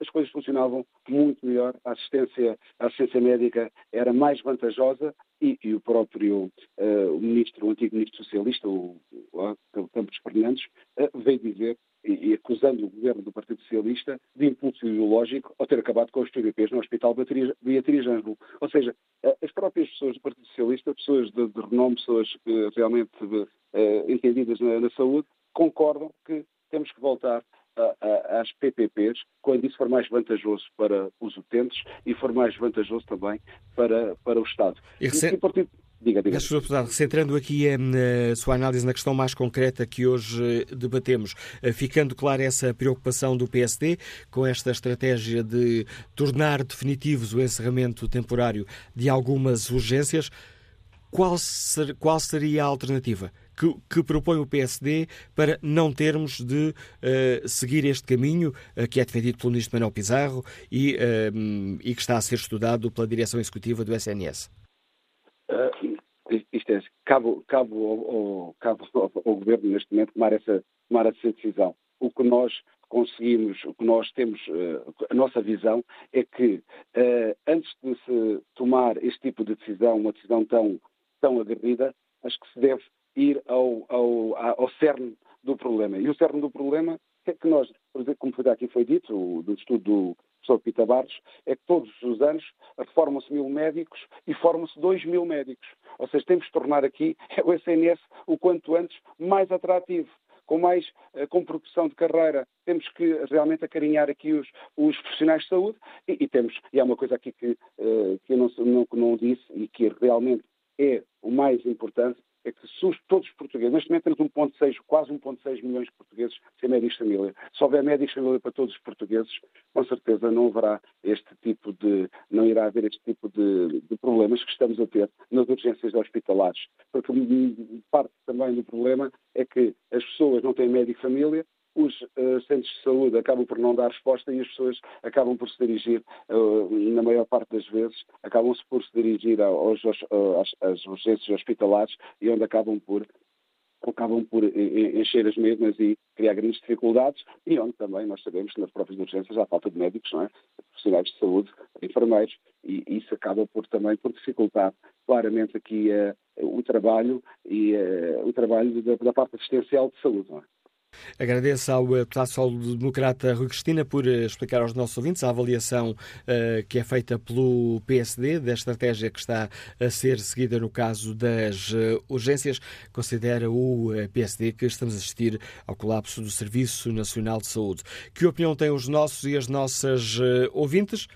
as coisas funcionavam muito melhor, a assistência, a assistência médica era mais vantajosa e, e o próprio uh, o ministro, o antigo ministro socialista, o, o Campos Fernandes, uh, veio dizer e, e, acusando o governo do Partido Socialista de impulso ideológico ao ter acabado com os PVPs no Hospital Beatriz Ângelo. Ou seja, as próprias pessoas do Partido Socialista, pessoas de, de renome, pessoas realmente uh, entendidas na, na saúde, concordam que temos que voltar às PPPs, quando isso for mais vantajoso para os utentes e for mais vantajoso também para, para o Estado. E recent... e, Diga, diga. Centrando aqui a, sua análise na questão mais concreta que hoje eh, debatemos, eh, ficando clara essa preocupação do PSD com esta estratégia de tornar definitivos o encerramento temporário de algumas urgências, qual, ser, qual seria a alternativa? Que, que propõe o PSD para não termos de uh, seguir este caminho uh, que é defendido pelo Ministro Manuel Pizarro e, uh, e, que está a ser estudado pela direção executiva do SNS? isto é, cabe, ao, ao, ao, Governo neste momento tomar essa, tomar essa decisão. O que nós conseguimos, o que nós temos, a nossa visão é que antes de se tomar este tipo de decisão, uma decisão tão, tão aguerrida, acho que se deve ir ao, ao, ao cerne do problema. E o cerne do problema é que nós, por exemplo, como foi aqui foi dito, do estudo do professor Pita Barros, é que todos os anos reformam-se mil médicos e formam-se dois mil médicos. Ou seja, temos de tornar aqui o SNS o quanto antes mais atrativo com mais uh, com progressão de carreira. Temos que realmente acarinhar aqui os, os profissionais de saúde e, e, temos, e há uma coisa aqui que, uh, que eu não, não, não disse e que realmente é o mais importante, é que se todos os portugueses, neste momento temos 1.6, quase 1.6 milhões de portugueses sem médicos de família. Se houver médicos de família para todos os portugueses, com certeza não haverá este tipo de, não irá haver este tipo de, de problemas que estamos a ter nas urgências hospitalares. Porque parte também do problema é que as pessoas não têm médico de família, os uh, centros de saúde acabam por não dar resposta e as pessoas acabam por se dirigir, uh, na maior parte das vezes, acabam-se por se dirigir aos, aos, às, às urgências hospitalares e onde acabam por acabam por encher as mesmas e criar grandes dificuldades e onde também nós sabemos que nas próprias urgências há falta de médicos, não é? profissionais de saúde, enfermeiros e isso acaba por também por dificultar claramente aqui uh, o trabalho e uh, o trabalho da, da, parte assistencial de saúde. Não é? Agradeço ao eh, deputado social-democrata Rui Cristina por eh, explicar aos nossos ouvintes a avaliação uh, que é feita pelo PSD da estratégia que está a ser seguida no caso das uh, urgências. Considera o PSD que estamos a assistir ao colapso do Serviço Nacional de Saúde. Que opinião têm os nossos e as nossas uh, ouvintes?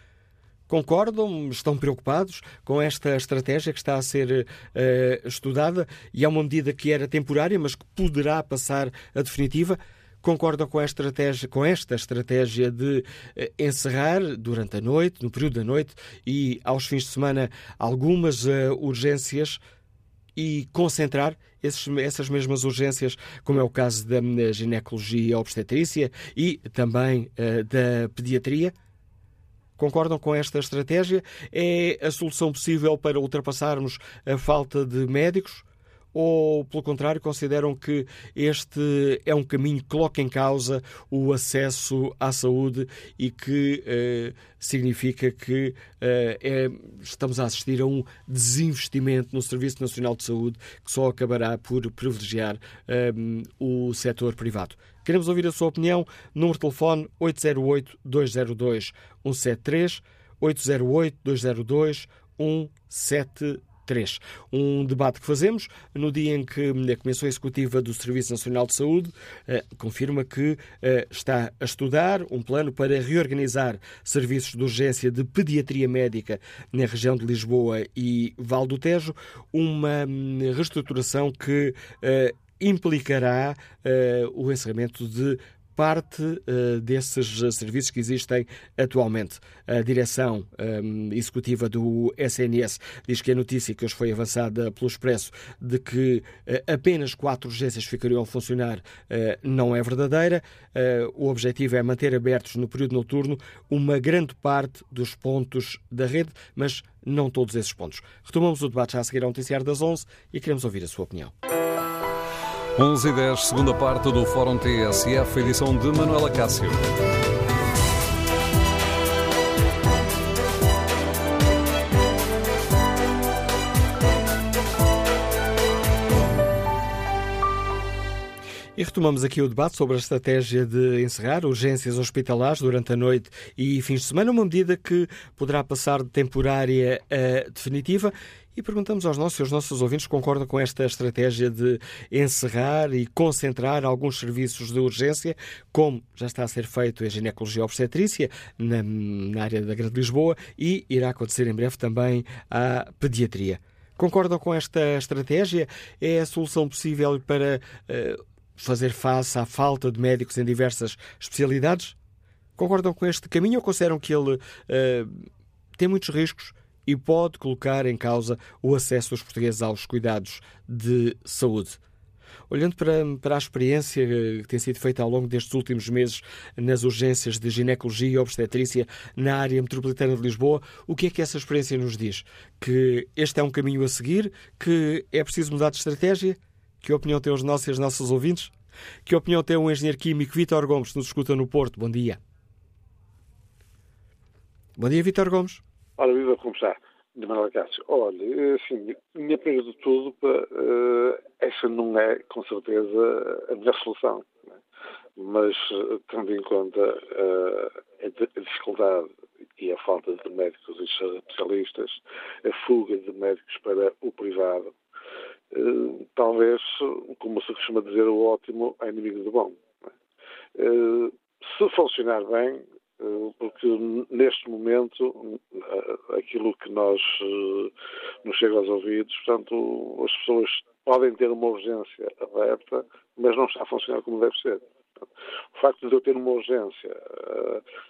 Concordam? Estão preocupados com esta estratégia que está a ser uh, estudada e é uma medida que era temporária, mas que poderá passar a definitiva? Concordam com, esta estratégia, com esta estratégia de uh, encerrar durante a noite, no período da noite e aos fins de semana, algumas uh, urgências e concentrar esses, essas mesmas urgências, como é o caso da ginecologia obstetrícia e também da pediatria? Concordam com esta estratégia? É a solução possível para ultrapassarmos a falta de médicos? Ou, pelo contrário, consideram que este é um caminho que coloca em causa o acesso à saúde e que eh, significa que eh, é, estamos a assistir a um desinvestimento no Serviço Nacional de Saúde que só acabará por privilegiar eh, o setor privado? Queremos ouvir a sua opinião. Número de telefone 808-202-173, 808-202-173. Um debate que fazemos no dia em que a Comissão Executiva do Serviço Nacional de Saúde eh, confirma que eh, está a estudar um plano para reorganizar serviços de urgência de pediatria médica na região de Lisboa e Val do Tejo, uma hum, reestruturação que eh, implicará uh, o encerramento de parte uh, desses serviços que existem atualmente. A direção um, executiva do SNS diz que a notícia que hoje foi avançada pelo Expresso de que uh, apenas quatro urgências ficariam a funcionar uh, não é verdadeira. o objetivo é manter abertos no período noturno uma grande parte dos pontos da rede, mas não todos esses pontos. Retomamos o debate já a seguir ao noticiário das 11 e queremos ouvir a sua opinião. 11 e 10, segunda parte do Fórum TSF, edição de Manuela Cássio. E retomamos aqui o debate sobre a estratégia de encerrar urgências hospitalares durante a noite e fins de semana, uma medida que poderá passar de temporária a definitiva e perguntamos aos nossos e aos nossos ouvintes se concordam com esta estratégia de encerrar e concentrar alguns serviços de urgência, como já está a ser feito em ginecologia obstetrícia, na, na área da Grande Lisboa, e irá acontecer em breve também a pediatria. Concordam com esta estratégia? É a solução possível para uh, fazer face à falta de médicos em diversas especialidades? Concordam com este caminho ou consideram que ele uh, tem muitos riscos e pode colocar em causa o acesso dos portugueses aos cuidados de saúde. Olhando para, para a experiência que tem sido feita ao longo destes últimos meses nas urgências de ginecologia e obstetrícia na área metropolitana de Lisboa, o que é que essa experiência nos diz? Que este é um caminho a seguir? Que é preciso mudar de estratégia? Que opinião têm os nossos e as nossas ouvintes? Que opinião tem o engenheiro químico Vítor Gomes, que nos escuta no Porto? Bom dia. Bom dia, Vítor Gomes. Ora, viva, como está? De Manuel Cássio. Olha, assim, minha primeira de tudo, uh, essa não é, com certeza, a melhor solução. Né? Mas, tendo em conta a dificuldade e a falta de médicos e especialistas, a fuga de médicos para o privado, talvez, como se costuma dizer, o ótimo é inimigo do bom. Né? se funcionar bem, eh, porque neste momento eh, aquilo que nós eh, nos chega aos ouvidos, portanto, as pessoas podem ter uma urgência aberta, mas não está a funcionar como deve ser. O facto de eu ter uma urgência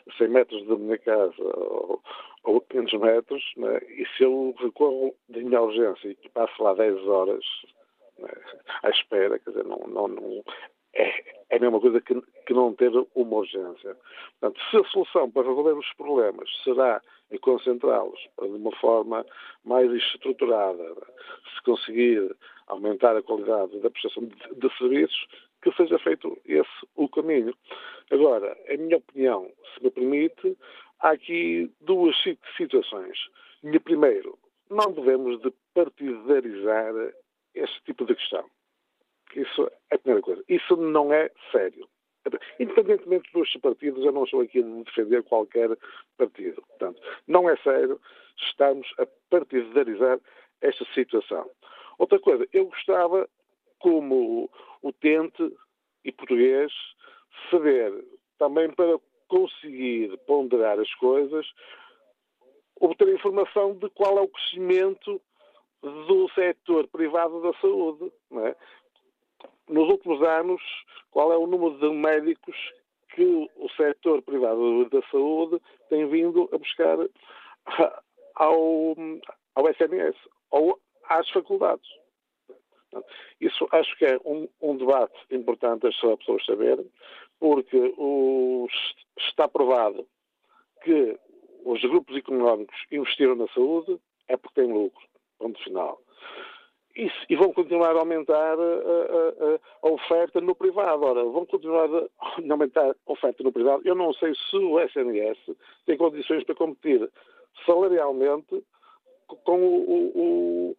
a 100 metros da minha casa ou, ou 500 metros, né, e se eu recorro de minha urgência e passo lá 10 horas né, à espera, quer dizer, não, não, não é, é a mesma coisa que, que, não ter uma urgência. Portanto, se a solução para resolver os problemas será em concentrá-los de uma forma mais estruturada, se conseguir aumentar a qualidade da prestação de, de serviços, que seja feito esse o caminho. Agora, em minha opinião, se me permite, há aqui duas situações. Primeiro, não devemos de partidarizar este tipo de questão. Isso é a primeira coisa. Isso não é sério. Independentemente dos partidos, eu não estou aqui a defender qualquer partido. Portanto, não é sério, estamos a partidarizar esta situação. Outra coisa, eu gostava, como utente e português, saber, também para conseguir ponderar as coisas, obter informação de qual é o crescimento do setor privado da saúde. É? Nos últimos anos, qual é o número de médicos que o setor privado da saúde tem vindo a buscar ao, ao SNS ou às faculdades. Isso acho que é um, um debate importante as pessoas saberem, porque está provado que os grupos económicos investiram na saúde é porque têm lucro. Ponto final e vão continuar a aumentar a, a, a, oferta no privado. Ora, vão continuar a [laughs] aumentar a oferta no privado. Eu não sei se o SNS tem condições para competir salarialmente com, o, o,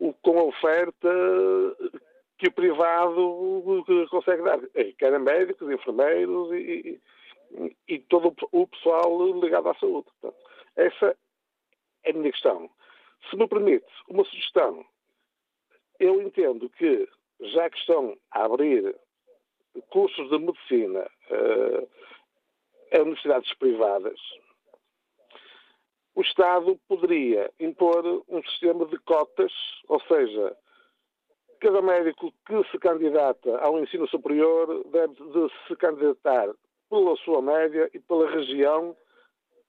o, com a oferta que o privado consegue dar. É, quer médicos, enfermeiros e, e, e, todo o pessoal ligado à saúde. Portanto, essa é a minha questão. Se me permite, uma sugestão eu entendo que, já que estão a abrir cursos de medicina uh, a universidades privadas, o Estado poderia impor um sistema de cotas, ou seja, cada médico que se candidata ao ensino superior deve de se candidatar pela sua média e pela região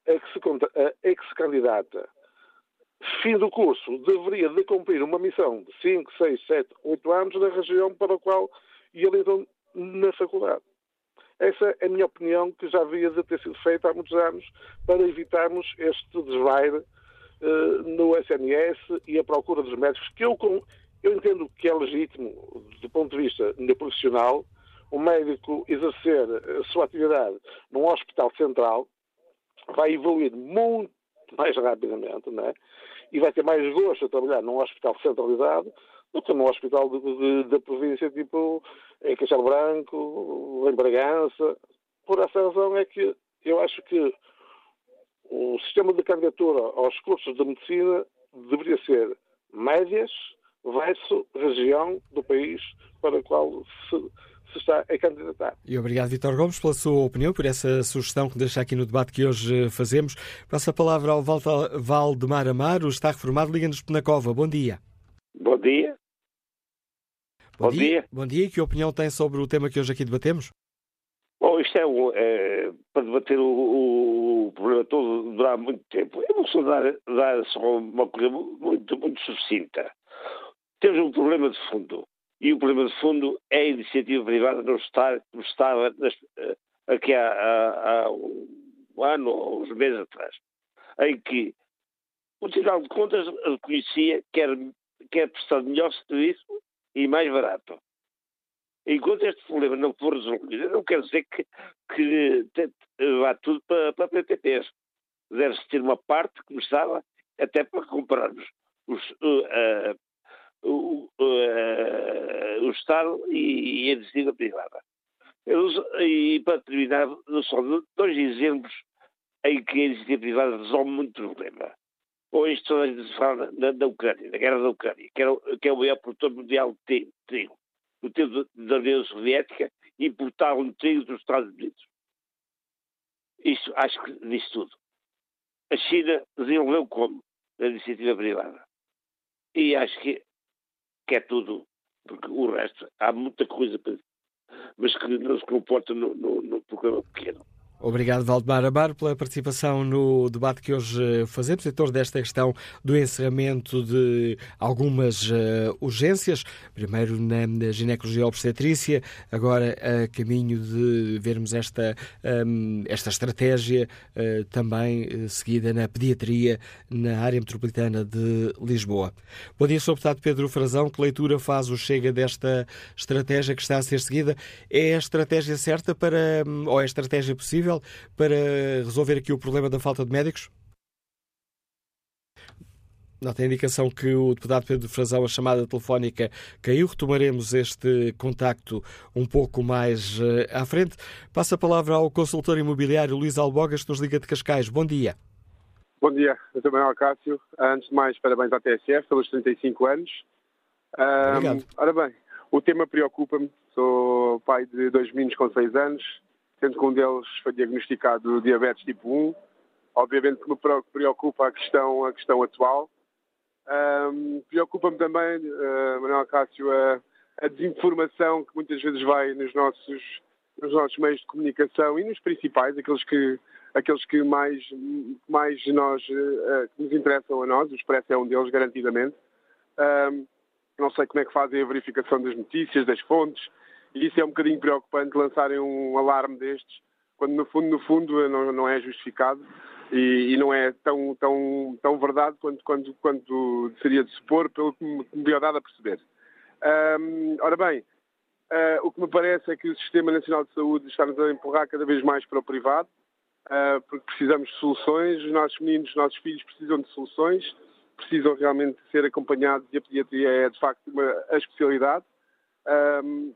a que se, a que se candidata fim do curso, deveria de cumprir uma missão de 5, 6, 7, 8 anos na região para a qual ele entrou na faculdade. Essa é a minha opinião, que já devia de ter sido feita há muitos anos para evitarmos este desvair uh, no SNS e a procura dos médicos, que eu, eu entendo que é legítimo, do ponto de vista profissional, o médico exercer a sua atividade num hospital central vai evoluir muito mais rapidamente, não é? E vai ter mais gosto a trabalhar num hospital centralizado do que num hospital da província, tipo em Castelo Branco, em Bragança. Por essa razão é que eu acho que o sistema de candidatura aos cursos de medicina deveria ser médias versus região do país para o qual se se está a candidatar. E obrigado, Vitor Gomes, pela sua opinião, por essa sugestão que deixa aqui no debate que hoje fazemos. Passa a palavra ao Valdemar Amaro, está reformado, liga-nos na Cova. Bom dia. Bom dia. Bom, Bom dia. dia. Bom dia. Que opinião tem sobre o tema que hoje aqui debatemos? Bom, isto é, um, é para debater o, o, problema todo durar muito tempo. Eu vou só dar, dar só uma coisa muito, muito sucinta. Temos um problema de fundo E o problema de fundo é a iniciativa privada não estar como estava nas, eh, aqui há, há, há, um ano ou uns meses atrás, em que o Tribunal de Contas reconhecia que era, que era prestado melhor serviço e mais barato. Enquanto este problema não for resolvido, não quer dizer que, que vá tudo para, para PPPs. Deve-se ter uma parte, como estava, até para comprarmos os, uh, uh, o Estado e, e a iniciativa privada. Eu, e para terminar, só dois exemplos em que a iniciativa privada resolve muito problema. Hoje toda a gente fala da, da Ucrânia, da guerra da Ucrânia, que, era, que é o maior produtor mundial de trigo, no tempo da União Soviética, importavam trigo dos Estados Unidos. Isso acho que diz tudo. A China desenvolveu como? Na iniciativa privada. E acho que, que é tudo, porque o resto, há muita coisa para mas que não se comporta no, no, no programa pequeno. Obrigado, Valdemar Amaro, pela participação no debate que hoje fazemos em torno desta questão do encerramento de algumas uh, urgências. Primeiro na, na ginecologia obstetrícia, agora a caminho de vermos esta, um, esta estratégia uh, também uh, seguida na pediatria na área metropolitana de Lisboa. Bom dia, Sr. Deputado Pedro Frazão. Que leitura faz o Chega desta estratégia que está a ser seguida? É a estratégia certa para, hum, ou é a estratégia possível? Possível para resolver aqui o problema da falta de médicos? Não tem indicação que o deputado Pedro Frazão, a chamada telefónica caiu. Retomaremos este contacto um pouco mais uh, à frente. Passa a palavra ao consultor imobiliário Luís Albogas, que nos liga de Cascais. Bom dia. Bom dia, Dr. Manuel Cássio. Antes de mais, parabéns à TSF pelos 35 anos. Um, Obrigado. Ora bem, o tema preocupa-me. Sou pai de dois meninos com 6 anos sendo que um deles foi diagnosticado diabetes tipo 1. Obviamente que me preocupa a questão, a questão atual. Um, Preocupa-me também, uh, Manuel Cássio, a, a, desinformação que muitas vezes vai nos nossos, nos nossos meios de comunicação e nos principais, aqueles que, aqueles que mais, mais nós, uh, nos interessam a nós, o Expresso é um deles, garantidamente. Um, não sei como é que fazem a verificação das notícias, das fontes, e isso é um bocadinho preocupante lançarem um alarme destes, quando no fundo, no fundo não, não é justificado e, e, não é tão, tão, tão verdade quanto, quanto, quanto seria de supor, pelo que me, me deu dado a perceber. Um, ora bem, uh, o que me parece é que o Sistema Nacional de Saúde está-nos a empurrar cada vez mais para o privado, uh, porque precisamos de soluções, os nossos meninos, os nossos filhos precisam de soluções, precisam realmente ser acompanhados e a pediatria é de facto uma, a especialidade. Um,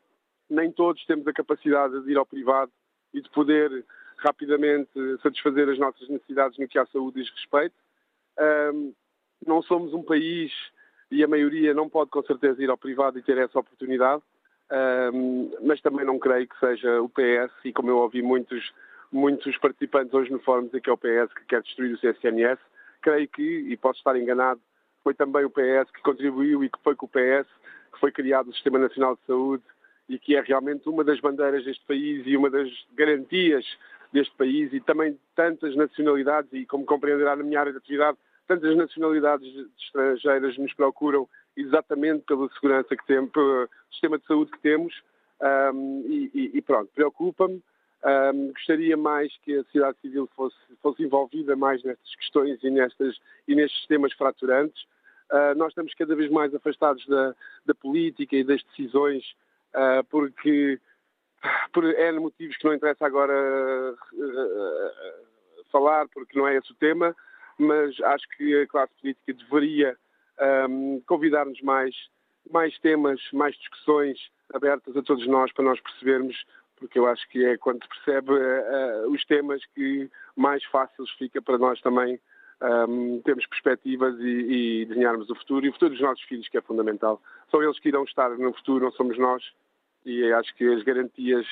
nem todos temos a capacidade de ir ao privado e de poder rapidamente satisfazer as nossas necessidades no que à saúde diz respeito. Um, não somos um país e a maioria não pode com certeza ir ao privado e ter essa oportunidade, um, mas também não creio que seja o PS, e como eu ouvi muitos, muitos participantes hoje no fórum dizer que é o PS que quer destruir o CSNS, creio que, e posso estar enganado, foi também o PS que contribuiu e que foi com o PS que foi criado o Sistema Nacional de Saúde e que é realmente uma das bandeiras deste país e uma das garantias deste país e também tantas nacionalidades, e como compreenderá na minha área de atividade, tantas nacionalidades estrangeiras nos procuram exatamente pela segurança que temos, pelo sistema de saúde que temos, um, e, e, pronto, preocupa-me. Um, gostaria mais que a sociedade civil fosse, fosse envolvida mais nestas questões e, nestas, e nestes temas fraturantes. Uh, nós estamos cada vez mais afastados da, da política e das decisões uh, porque por N motivos que não interessa agora uh, falar, porque não é esse o tema, mas acho que a classe política deveria um, convidar-nos mais, mais temas, mais discussões abertas a todos nós para nós percebermos, porque eu acho que é quando percebe uh, os temas que mais fáceis fica para nós também um, termos perspectivas e, e desenharmos o futuro e o futuro dos nossos filhos, que é fundamental. São eles que irão estar no futuro, não somos nós e acho que as garantias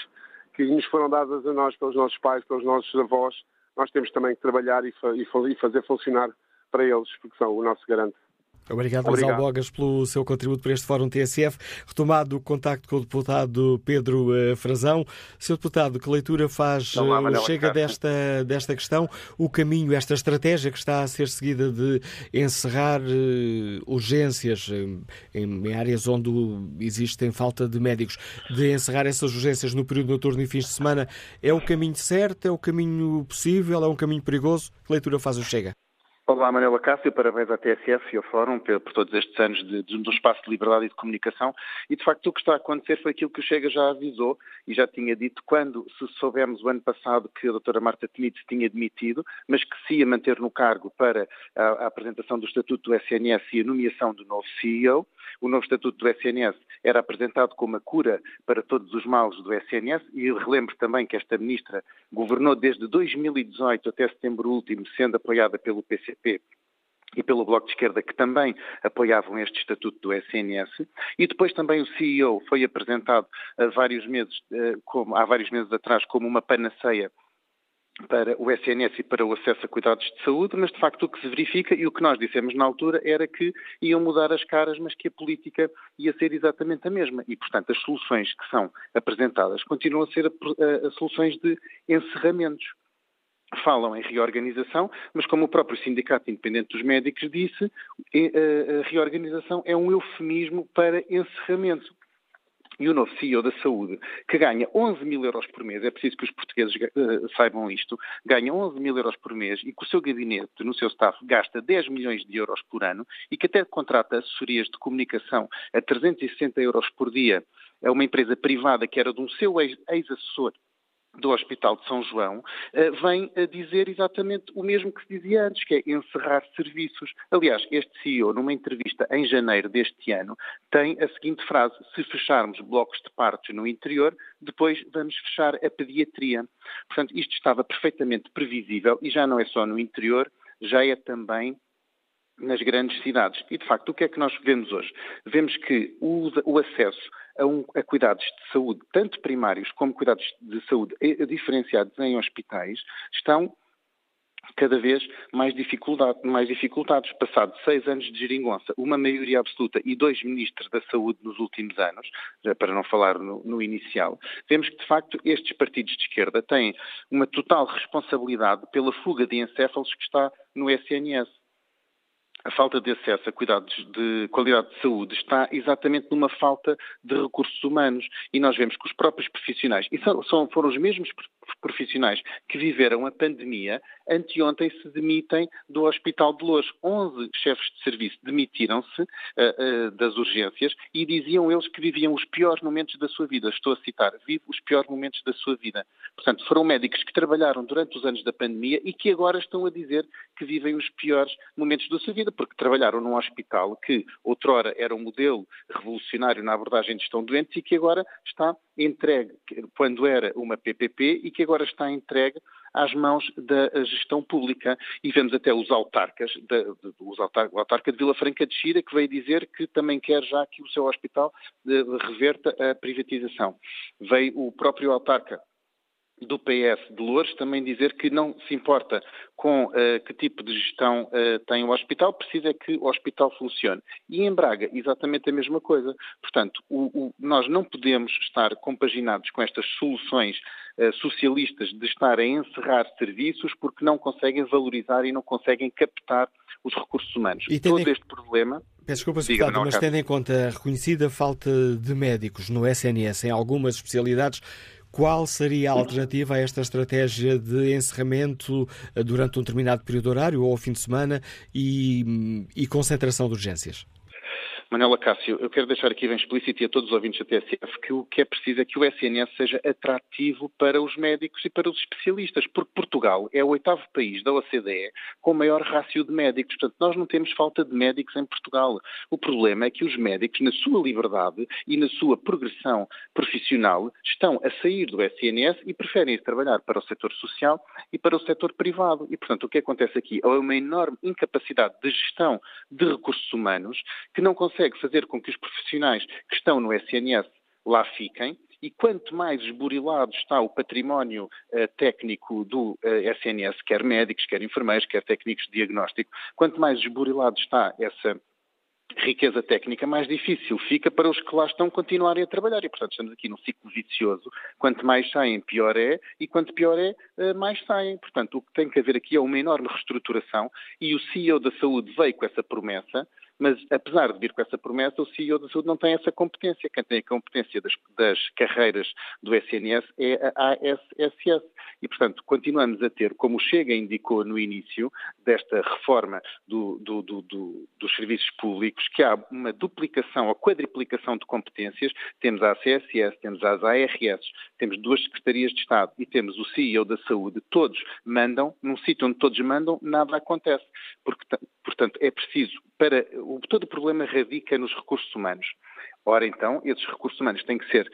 que nos foram dadas a nós pelos nossos pais, pelos nossos avós, nós temos também que trabalhar e, fa e fazer funcionar para eles, porque são o nosso garante. Obrigado, Luís Albogas, pelo seu contributo para este Fórum TSF. Retomado o contacto com o deputado Pedro uh, Frazão. Sr. Deputado, que leitura faz uh, chega desta, desta questão? O caminho, esta estratégia que está a ser seguida de encerrar uh, urgências em, em, áreas onde existem falta de médicos, de encerrar essas urgências no período noturno e fins de semana, é o caminho certo? É o caminho possível? É um caminho perigoso? Que leitura faz o Chega? Olá, Manuela Cássio, parabéns à TSF e ao Fórum por, todos estes anos de, de, do espaço de liberdade e de comunicação. E, de facto, o que está a acontecer foi aquilo que o Chega já avisou e já tinha dito quando se soubemos o ano passado que a doutora Marta Temido tinha demitido, mas que se ia manter no cargo para a, a apresentação do Estatuto do SNS e a nomeação do novo CEO. O novo Estatuto do SNS era apresentado como a cura para todos os males do SNS e relembro também que esta ministra governou desde 2018 até setembro último, sendo apoiada pelo PCP e pelo Bloco de Esquerda, que também apoiavam este estatuto do SNS, e depois também o CEO foi apresentado há vários meses, eh, como, há vários meses atrás como uma panaceia para o SNS e para o acesso a cuidados de saúde, mas de facto o que se verifica e o que nós dissemos na altura era que iam mudar as caras, mas que a política ia ser exatamente a mesma. E, portanto, as soluções que são apresentadas continuam a ser a, a, a soluções de encerramentos falam em reorganização, mas como o próprio Sindicato Independente dos Médicos disse, a reorganização é um eufemismo para encerramento. E o novo CEO da Saúde, que ganha 11 mil euros por mês, é preciso que os portugueses uh, saibam isto, ganha 11 mil euros por mês e que o seu gabinete, no seu staff, gasta 10 milhões de euros por ano e que até contrata assessorias de comunicação a 360 euros por dia a uma empresa privada que era de um seu ex-assessor do Hospital de São João eh, vem a dizer exatamente o mesmo que se dizia antes, que é encerrar serviços. Aliás, este CEO, numa entrevista em janeiro deste ano, tem a seguinte frase: se fecharmos blocos de partos no interior, depois vamos fechar a pediatria. Portanto, isto estava perfeitamente previsível e já não é só no interior, já é também nas grandes cidades. E, de facto, o que é que nós vemos hoje? Vemos que o, o acesso a, um, a, cuidados de saúde, tanto primários como cuidados de saúde diferenciados em hospitais, estão cada vez mais, dificuldade, mais dificultados. Passado seis anos de geringonça, uma maioria absoluta e dois ministros da saúde nos últimos anos, para não falar no, no inicial, vemos que, de facto, estes partidos de esquerda têm uma total responsabilidade pela fuga de encéfalos que está no SNS a falta de acesso a cuidados de qualidade de saúde está exatamente numa falta de recursos humanos. E nós vemos que os próprios profissionais, e são, são, foram os mesmos profissionais que viveram a pandemia, anteontem se demitem do Hospital de Lourdes. 11 chefes de serviço demitiram-se uh, uh, das urgências e diziam eles que viviam os piores momentos da sua vida. Estou a citar, vive os piores momentos da sua vida. Portanto, foram médicos que trabalharam durante os anos da pandemia e que agora estão a dizer que vivem os piores momentos da sua vida, porque trabalharam num hospital que outrora era um modelo revolucionário na abordagem de gestão doentes e que agora está entregue, quando era uma PPP, e que agora está entregue às mãos da gestão pública. E vemos até os autarcas, os autar, o autarca de Vila Franca de Xira, que veio dizer que também quer já que o seu hospital de, reverta a privatização. Veio o próprio autarca do PS de Lourdes também dizer que não se importa com uh, que tipo de gestão uh, tem o hospital, precisa é que o hospital funcione. E em Braga, exatamente a mesma coisa. Portanto, o, o, nós não podemos estar compaginados com estas soluções uh, socialistas de estar a encerrar serviços porque não conseguem valorizar e não conseguem captar os recursos humanos. E Todo este problema. Peço desculpa, deputado, mas tendo em conta a reconhecida falta de médicos no SNS em algumas especialidades, qual seria a alternativa a esta estratégia de encerramento eh, durante um determinado período horário ou ao fim de semana e, e concentração de urgências? Manuela Cássio, eu quero deixar aqui bem explícito e a todos os ouvintes da TSF que o que é preciso é que o SNS seja atrativo para os médicos e para os especialistas, porque Portugal é o oitavo país da OCDE com maior rácio de médicos. Portanto, nós não temos falta de médicos em Portugal. O problema é que os médicos, na sua liberdade e na sua progressão profissional, estão a sair do SNS e preferem ir trabalhar para o setor social e para o setor privado. E, portanto, o que acontece aqui é uma enorme incapacidade de gestão de recursos humanos que não consegue consegue fazer com que os profissionais que estão no SNS lá fiquem, e quanto mais esburilado está o património uh, técnico do uh, eh, SNS, quer médicos, quer enfermeiros, quer técnicos de diagnóstico, quanto mais esburilado está essa riqueza técnica, mais difícil fica para os que lá estão continuarem a trabalhar. E, portanto, estamos aqui num ciclo vicioso. Quanto mais saem, pior é, e quanto pior é, eh, mais saem. Portanto, o que tem que haver aqui é uma enorme reestruturação, e o CEO da Saúde veio com essa promessa, mas, apesar de vir com essa promessa, o CEO da saúde não tem essa competência. Quem tem a competência das, das carreiras do SNS é a ASSS. E, portanto, continuamos a ter, como o Chega indicou no início desta reforma do, do, do, dos serviços públicos, que há uma duplicação ou quadriplicação de competências. Temos a CSS, temos as ARS, temos duas secretarias de Estado e temos o CEO da saúde. Todos mandam, num sítio onde todos mandam, nada acontece. Porque, portanto, é preciso para o, todo o problema radica nos recursos humanos. Ora, então, esses recursos humanos têm que ser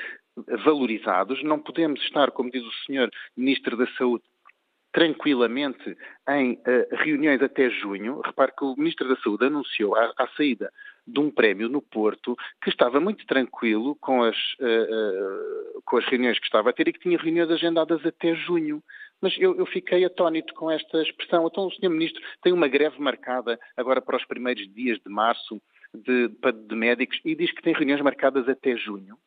valorizados. Não podemos estar, como diz o Sr. Ministro da Saúde, tranquilamente em uh, reuniões até junho. Repare que o Ministro da Saúde anunciou à, à, saída de um prémio no Porto que estava muito tranquilo com as, uh, uh, com as reuniões que estava a ter e que tinha reuniões agendadas até junho. Mas eu, eu, fiquei atónito com esta expressão. Então, o Sr. Ministro tem uma greve marcada agora para os primeiros dias de março de, de médicos e diz que tem reuniões marcadas até junho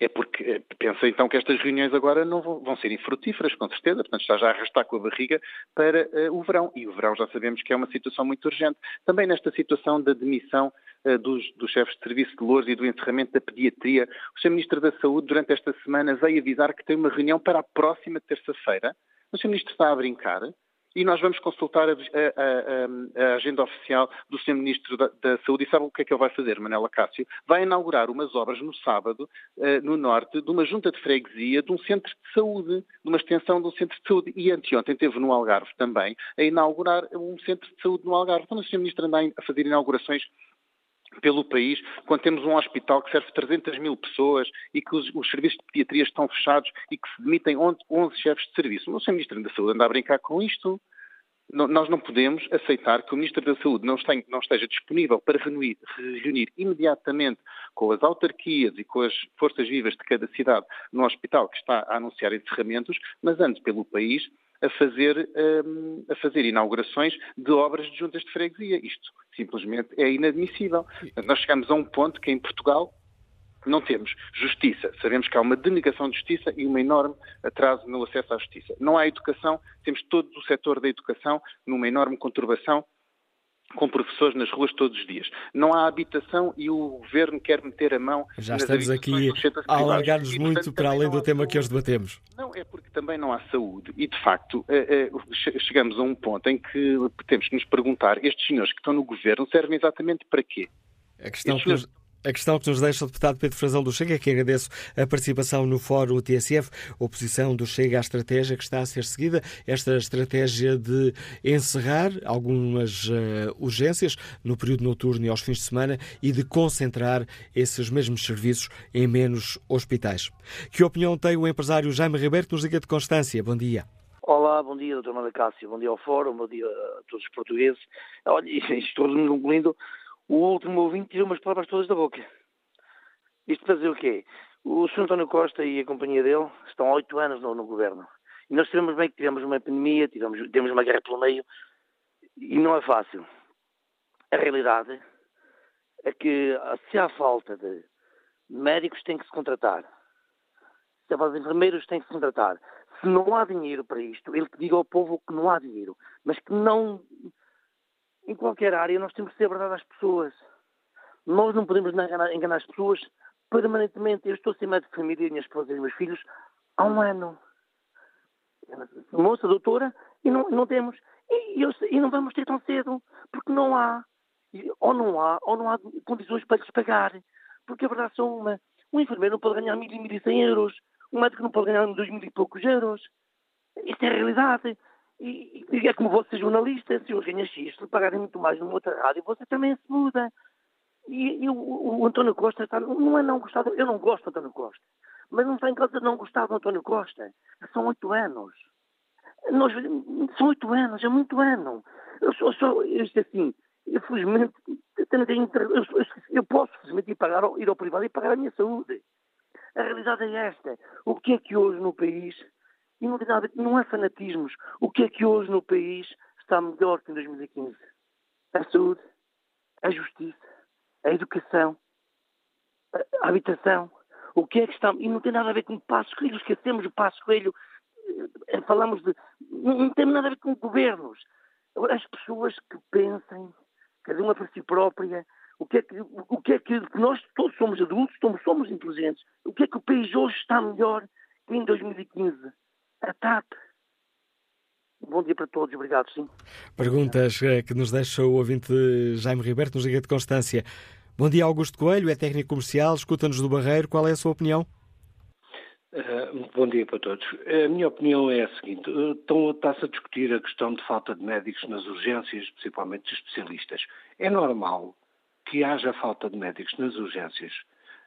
é porque eh, pensa então que estas reuniões agora não vão, vão ser infrutíferas, com certeza, portanto está já a arrastar com a barriga para uh, o verão. E o verão já sabemos que é uma situação muito urgente. Também nesta situação da demissão uh, dos, dos, chefes de serviço de Louros e do encerramento da pediatria, o Sr. Ministro da Saúde, durante esta semana, veio avisar que tem uma reunião para a próxima terça-feira. O Sr. Ministro está a brincar e nós vamos consultar a, a, a, a agenda oficial do Sr. Ministro da, da, Saúde. E sabe o que é que ele vai fazer, Manela Cássio? Vai inaugurar umas obras no sábado, uh, no norte, de uma junta de freguesia, de um centro de saúde, de uma extensão de um centro de saúde. E anteontem teve no Algarve também a inaugurar um centro de saúde no Algarve. Então o Sr. Ministro anda a fazer inaugurações pelo país, quando temos um hospital que serve 300 mil pessoas e que os, os serviços de pediatria estão fechados e que se demitem 11, 11 chefes de serviço. O. Ministro da Saúde anda a brincar com isto. Não, nós não podemos aceitar que o Ministro da Saúde não, esteja, não esteja disponível para reunir, reunir, imediatamente com as autarquias e com as forças vivas de cada cidade no hospital que está a anunciar encerramentos, mas ande pelo país a fazer, um, a fazer inaugurações de obras de juntas de freguesia. Isto simplesmente é inadmissível. Nós chegamos a um ponto que em Portugal não temos justiça. Sabemos que há uma denegação de justiça e um enorme atraso no acesso à justiça. Não há educação, temos todo o setor da educação numa enorme conturbação com professores nas ruas todos os dias. Não há habitação e o governo quer meter a mão. Já estamos aqui a alargar-nos muito para além do tema que hoje debatemos. Não, é porque também não há saúde e, de facto, eh, eh, chegamos a um ponto em que temos que nos perguntar: estes senhores que estão no governo servem exatamente para quê? A questão que nos, a questão que nos deixa o deputado Pedro Frazão do Chega, que agradeço a participação no Fórum TSF, oposição do Chega à estratégia que está a ser seguida, esta estratégia de encerrar algumas uh, urgências no período noturno e aos fins de semana e de concentrar esses mesmos serviços em menos hospitais. Que opinião tem o empresário Jaime Ribeiro, nos liga de Constância? Bom dia. Olá, bom dia, Dr. Manda Cássio, bom dia ao Fórum, bom dia a todos os portugueses. Olha, [laughs] estou concluindo o último ouvinte tirou umas palavras todas da boca. Isto para dizer o quê? O Sr. António Costa e a companhia dele estão há oito anos no, no, governo. E nós sabemos bem que tivemos uma pandemia, tivemos, temos uma guerra pelo meio, e não é fácil. A realidade é que se há falta de médicos, tem que se contratar. Se há falta de enfermeiros, tem que se contratar. Se não há dinheiro para isto, ele que diga ao povo que não há dinheiro, mas que não em qualquer área, nós temos que ser verdade às pessoas. Nós não podemos enganar, enganar as pessoas permanentemente. Eu estou sem médico de família, minha esposa e meus filhos, há um ano. Moça, doutora, e não, não temos. E, eu, e, não vamos ter tão cedo, porque não há. Ou não há, ou não há condições para lhes pagar. Porque a verdade são uma. Um enfermeiro não pode ganhar 1.000 e 1.100 euros. Um médico não pode ganhar 2.000 e poucos euros. Isto é a realidade. E, e é como você jornalista, se hoje ganha X, se pagarem muito mais numa outra rádio, você também se muda. E, e o, o, António Costa está, não é não gostado, eu não gosto do António Costa, mas não está em causa de não gostar do António Costa. São oito anos. Nós, são oito anos, é muito ano. Eu sou, sou isto assim, eu, tenho, eu, eu posso felizmente ir, pagar, ir ao privado e pagar a minha saúde. A realidade é esta. O que é que hoje no país e não, não é fanatismos. O que é que hoje no país está melhor que em 2015? A saúde. a justiça, a educação, a habitação. O que é que está. E não tem nada a ver com o Passo Coelho, esquecemos o Passo Coelho. Eh, falamos de. Não tem nada a ver com governos. As pessoas que pensem, cada uma para si própria, o que é que, o que, é que nós todos somos adultos, somos inteligentes. O que é que o país hoje está melhor que em 2015? A TAP. Bom dia para todos, obrigado, sim. Perguntas eh, que nos deixa o ouvinte Jaime Ribeiro, nos liga de Constância. Bom dia, Augusto Coelho, é técnico comercial, escuta-nos do Barreiro. Qual é a sua opinião? Uh, bom dia para todos. A minha opinião é a seguinte: está-se a discutir a questão de falta de médicos nas urgências, principalmente de especialistas. É normal que haja falta de médicos nas urgências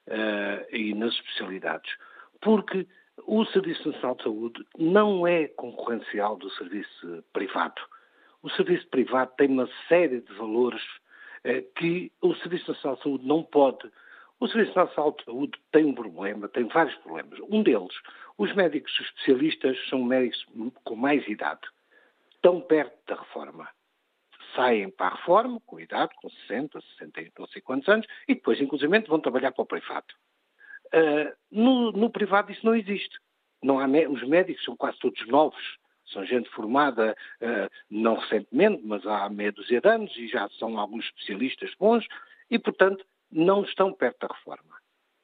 uh, e nas especialidades, porque o Serviço Nacional de Saúde não é concorrencial do serviço privado. O serviço privado tem uma série de valores uh, que o Serviço Nacional de Saúde não pode. O Serviço Nacional de Saúde tem um problema, tem vários problemas. Um deles, os médicos especialistas são médicos com mais idade, tão perto da reforma saem para a reforma, com idade, com 60, 60 não sei quantos anos, e depois, inclusive, vão trabalhar para o privado. Uh, no, no, privado isso não existe. Não há, os médicos são quase todos novos, são gente formada uh, não recentemente, mas há meia dúzia de anos e já são alguns especialistas bons e, portanto, não estão perto da reforma.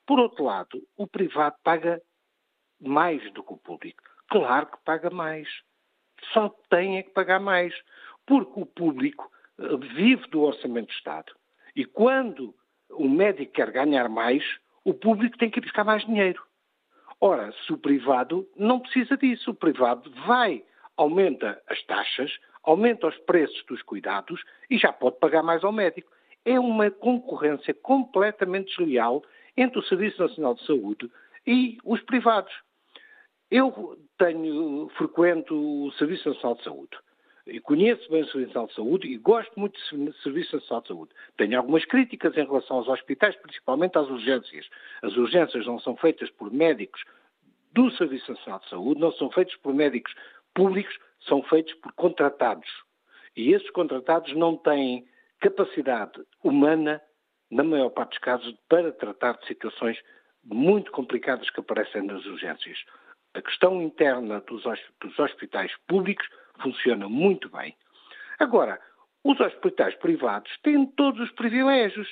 Por outro lado, o privado paga mais do que o público. Claro que paga mais. Só tem é que pagar mais porque o público eh, vive do orçamento do Estado. E quando o médico quer ganhar mais, o público tem que ir buscar mais dinheiro. Ora, se o privado não precisa disso, o privado vai, aumenta as taxas, aumenta os preços dos cuidados e já pode pagar mais ao médico. É uma concorrência completamente desleal entre o Serviço Nacional de Saúde e os privados. Eu tenho, frequento o Serviço Nacional de Saúde e conheço bem o Serviço Nacional de Saúde e gosto muito do Serviço Nacional de Saúde. Tenho algumas críticas em relação aos hospitais, principalmente às urgências. As urgências não são feitas por médicos do Serviço Nacional de Saúde, não são feitas por médicos públicos, são feitos por contratados. E esses contratados não têm capacidade humana, na maior parte dos casos, para tratar de situações muito complicadas que aparecem nas urgências. A questão interna dos hospitais públicos funciona muito bem. Agora, os hospitais privados têm todos os privilégios.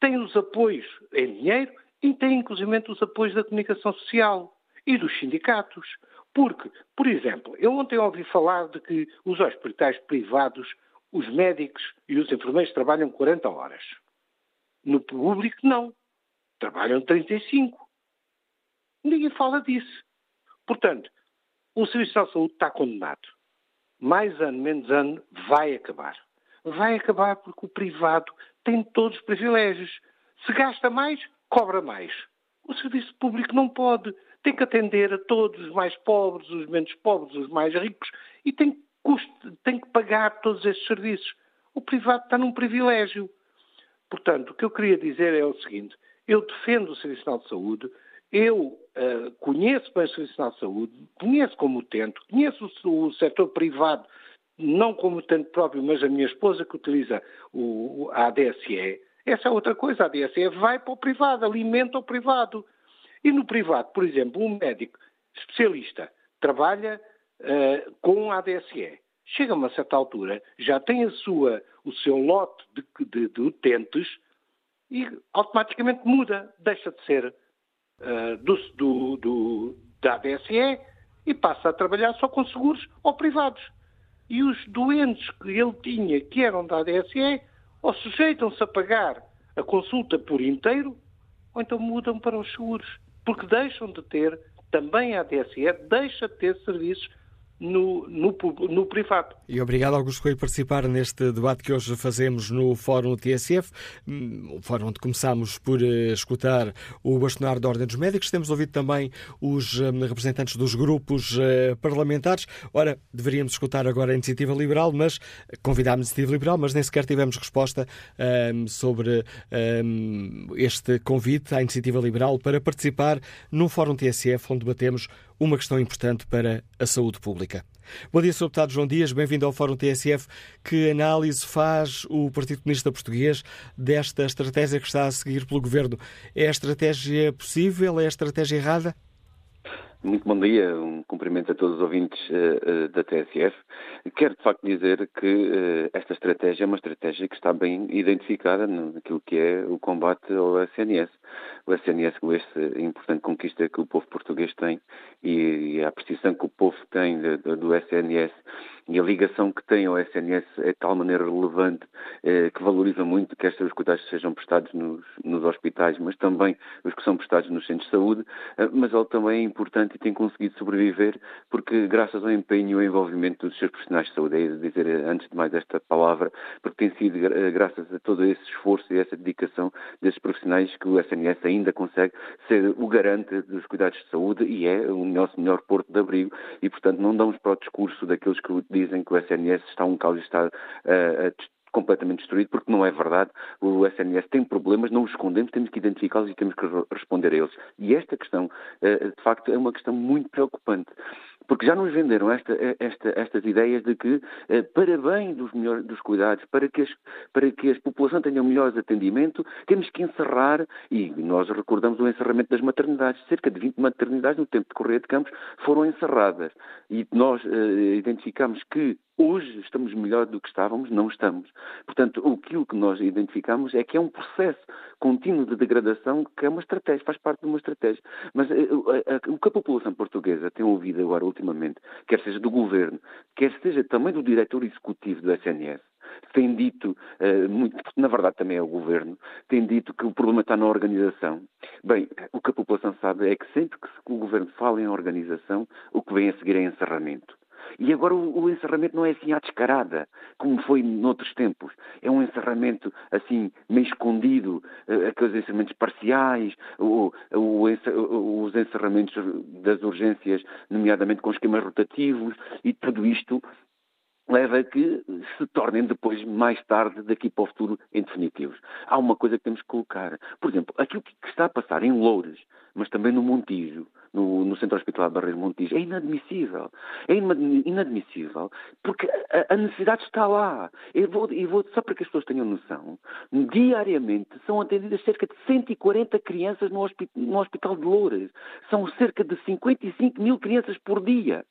Têm os apoios em dinheiro e têm, inclusive, os apoios da comunicação social e dos sindicatos. Porque, por exemplo, eu ontem ouvi falar de que os hospitais privados, os médicos e os enfermeiros trabalham 40 horas. No público, não. Trabalham 35. Ninguém fala disso. Portanto, o Serviço de Saúde está condenado mais ano, menos ano, vai acabar. Vai acabar porque o privado tem todos os privilégios. Se gasta mais, cobra mais. O serviço público não pode. Tem que atender a todos, os mais pobres, os menos pobres, os mais ricos, e tem, tem que pagar todos estes serviços. O privado está num privilégio. Portanto, o que eu queria dizer é o seguinte: eu defendo o Serviço Nacional de Saúde, eu uh, conheço bem o Serviço Nacional de Saúde, conheço como utente, conheço o, o setor privado, não como utente próprio, mas a minha esposa que utiliza o, a ADSE. Essa é outra coisa, a ADSE vai para o privado, alimenta o privado. E no privado, por exemplo, um médico especialista trabalha uh, com a ADSE. Chega a uma certa altura, já tem a sua, o seu lote de, de, de utentes e automaticamente muda, deixa de ser uh, do, do, do, da ADSE e passa a trabalhar só com seguros ou privados. E os doentes que ele tinha, que eram da ADSE, ou sujeitam-se a pagar a consulta por inteiro, ou então mudam para os seguros, porque deixam de ter, também a ADSE deixa de ter serviços no, no, no, privado. E obrigado, Augusto Coelho, por participar neste debate que hoje fazemos no Fórum TSF, um fórum onde começámos por uh, escutar o bastonário da Ordem dos Médicos, temos ouvido também os um, representantes dos grupos uh, parlamentares. Ora, deveríamos escutar agora a Iniciativa Liberal, mas convidámos a Iniciativa Liberal, mas nem sequer tivemos resposta um, sobre este convite à Iniciativa Liberal para participar no Fórum TSF, onde debatemos uma questão importante para a saúde pública. Bom dia, Sr. Deputado João Dias, bem-vindo ao Fórum TSF. Que análise faz o Partido Comunista Português desta estratégia que está a seguir pelo Governo? É a estratégia possível? É a estratégia errada? Muito bom dia, um cumprimento a todos os ouvintes uh, uh, da TSF. Quero de facto dizer que uh, esta estratégia é uma estratégia que está bem identificada naquilo que é o combate ao SNS. O SNS com esta importante conquista que o povo português tem e, e a apreciação que o povo tem de, de, do SNS e a ligação que tem ao SNS é de tal maneira relevante eh, que valoriza muito que estes cuidados sejam prestados nos, nos, hospitais, mas também os que são prestados nos centros de saúde, eh, mas ele também é importante e tem conseguido sobreviver porque graças ao empenho e ao envolvimento dos seus profissionais de saúde, é dizer eh, antes de mais esta palavra, porque tem sido eh, graças a todo esse esforço e essa dedicação desses profissionais que o SNS ainda consegue ser o garante dos cuidados de saúde e é o nosso melhor porto de abrigo. E, portanto, não damos para o discurso daqueles que dizem que o SNS está um caos e está uh, completamente destruído, porque não é verdade. O SNS tem problemas, não os escondemos, temos que identificá-los e temos que responder a eles. E esta questão, uh, de facto, é uma questão muito preocupante porque já nos venderam esta, esta, estas ideias de que, eh, para bem dos, melhor, dos cuidados, para que, as, para que a população tenha melhores atendimento, temos que encerrar, e nós recordamos o encerramento das maternidades. Cerca de 20 maternidades no tempo de Correia de Campos foram encerradas. E nós eh, identificamos que Hoje estamos melhor do que estávamos? Não estamos. Portanto, aquilo que nós identificamos é que é um processo contínuo de degradação que é uma estratégia, faz parte de uma estratégia. Mas eh, o que a população portuguesa tem ouvido agora ultimamente, quer seja do governo, quer seja também do diretor executivo do SNS, tem dito, uh, muito, na verdade também é o governo, tem dito que o problema está na organização. Bem, o que a população sabe é que sempre que o governo fala em organização, o que vem a seguir é encerramento. E agora o, o, encerramento não é assim à descarada, como foi noutros tempos. É um encerramento assim, meio escondido, uh, aqueles encerramentos parciais, o, o, os encerramentos das urgências, nomeadamente com esquemas rotativos, e tudo isto leva a que se tornem depois, mais tarde, daqui para o futuro, em definitivos. Há uma coisa que temos que colocar. Por exemplo, aquilo que está a passar em Loures, mas também no Montijo, no, no Centro Hospitalar de Barreiros Montijo, é inadmissível. É inadmissível porque a, a necessidade está lá. Eu vou, vou, só para que as pessoas tenham noção, diariamente são atendidas cerca de 140 crianças no, no Hospital de Loures. São cerca de 55 mil crianças por dia.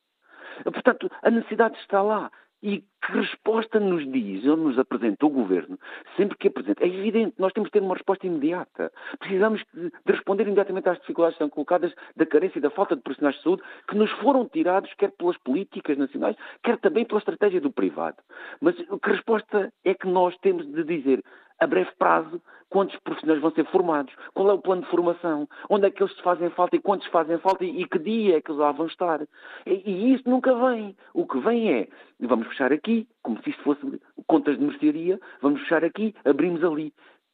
Portanto, a necessidade está lá. E que resposta nos diz, ou nos apresenta o Governo, sempre que apresenta? É evidente, nós temos que ter uma resposta imediata. Precisamos de, responder imediatamente às dificuldades que são colocadas da carência e da falta de profissionais de saúde que nos foram tirados, quer pelas políticas nacionais, quer também pela estratégia do privado. Mas que resposta é que nós temos de dizer? A breve prazo, quantos profissionais vão ser formados, qual é o plano de formação, onde é que eles fazem falta e quantos fazem falta e, que dia é que eles lá vão estar. E, e, isso nunca vem. O que vem é, vamos fechar aqui, como se isto fosse contas de mercearia, vamos fechar aqui, abrimos ali,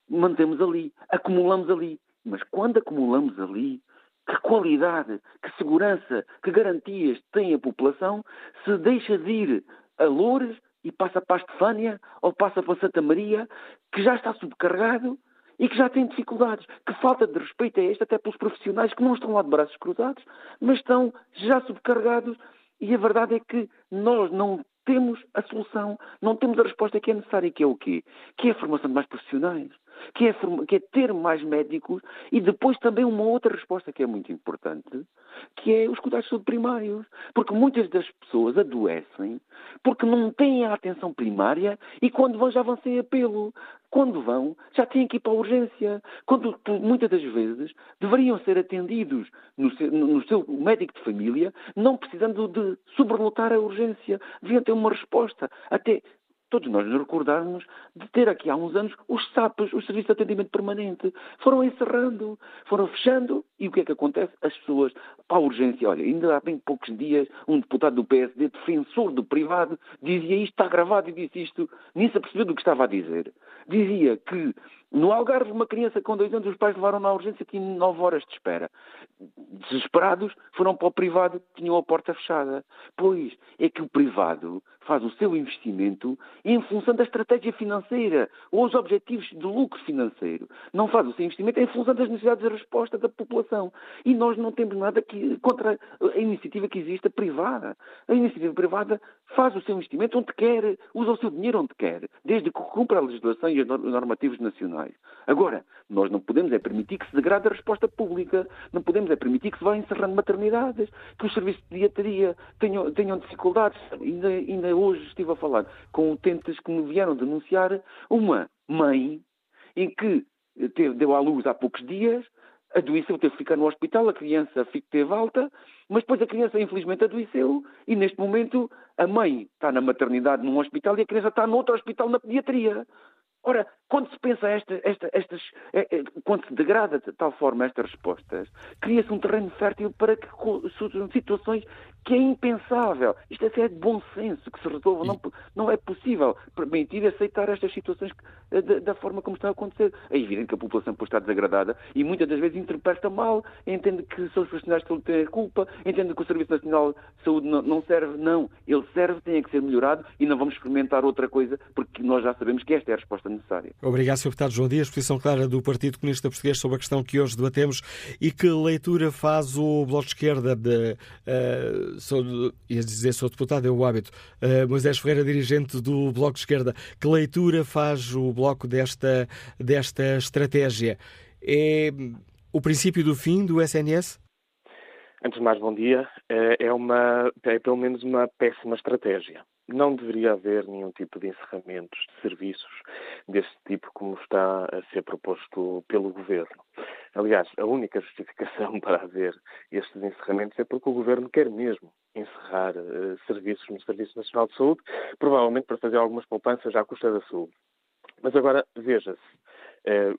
mantemos ali, acumulamos ali. Mas quando acumulamos ali, que qualidade, que segurança, que garantias tem a população se deixa de ir a Loures e passa para a Estefânia ou passa para Santa Maria, que já está subcarregado e que já tem dificuldades. Que falta de respeito é esta, até pelos profissionais que não estão lá de braços cruzados, mas estão já subcarregados. E a verdade é que nós não temos a solução, não temos a resposta que é necessária, que é o quê? Que é a formação de mais profissionais, que é, que é ter mais médicos e depois também uma outra resposta que é muito importante, que é os cuidados de saúde primários. Porque muitas das pessoas adoecem porque não têm a atenção primária e quando vão já vão sem apelo. Quando vão, já têm que ir para a urgência. Quando, muitas das vezes, deveriam ser atendidos no seu, no seu médico de família, não precisando de sobrelotar a urgência. Deviam ter uma resposta. Até todos nós nos recordarmos de ter aqui há uns anos os SAPs, os Serviços de Atendimento Permanente. Foram encerrando, foram fechando e o que é que acontece? As pessoas, para a urgência, olha, ainda há bem poucos dias, um deputado do PSD, defensor do privado, dizia isto, está gravado e disse isto, nem se apercebeu do que estava a dizer. Dizia que no Algarve, uma criança com dois anos, os pais levaram na urgência, tinha nove horas de espera. Desesperados, foram para o privado, tinham a porta fechada. Pois, é que o privado faz o seu investimento em função da estratégia financeira ou os objetivos de lucro financeiro. Não faz o seu investimento em função das necessidades de resposta da população E nós não temos nada que, contra a iniciativa que existe, a privada. A iniciativa privada faz o seu investimento onde quer, usa o seu dinheiro onde quer, desde que cumpra a legislação e os normativos nacionais. Agora, nós não podemos é permitir que se degrade a resposta pública, não podemos é permitir que se vá encerrando maternidades, que os serviços de dietaria tenham, tenham dificuldades. Ainda, ainda hoje estive a falar com utentes que me vieram denunciar uma mãe em que teve, deu à luz há poucos dias, adoeceu, teve que ficar no hospital, a criança teve alta, mas depois a criança infelizmente adoeceu e neste momento a mãe está na maternidade num hospital e a criança está noutro hospital na pediatria. Ora, quando se pensa esta, esta, estas, é, é, quando se degrada de tal forma estas respostas, cria-se um terreno fértil para que situações que é impensável. Isto é, é de bom senso que se resolva. Não, não é possível permitir aceitar estas situações eh, da, da, forma como está a acontecer. É evidente que a população está desagradada e muitas das vezes interpreta mal, entende que são os profissionais que têm a culpa, entende que o Serviço Nacional de Saúde não, não serve. Não, ele serve, tem que ser melhorado e não vamos experimentar outra coisa porque nós já sabemos que esta é a resposta necessária. Obrigado, Sr. Deputado João Dias. Posição clara do Partido Comunista Português sobre a questão que hoje debatemos e que leitura faz o Bloco de Esquerda de. Uh, sou, ia dizer, sou deputado, é o hábito. Uh, Moisés Ferreira, dirigente do Bloco de Esquerda, que leitura faz o Bloco desta, desta estratégia? É o princípio do fim do SNS? Antes de mais, bom dia. É, é, uma, é pelo menos uma péssima estratégia. Não deveria haver nenhum tipo de encerramentos de serviços deste tipo como está a ser proposto pelo Governo. Aliás, a única justificação [laughs] para haver estes encerramentos é porque o Governo quer mesmo encerrar uh, serviços no Serviço Nacional de Saúde, provavelmente para fazer algumas poupanças à custa da saúde. Mas agora, veja-se,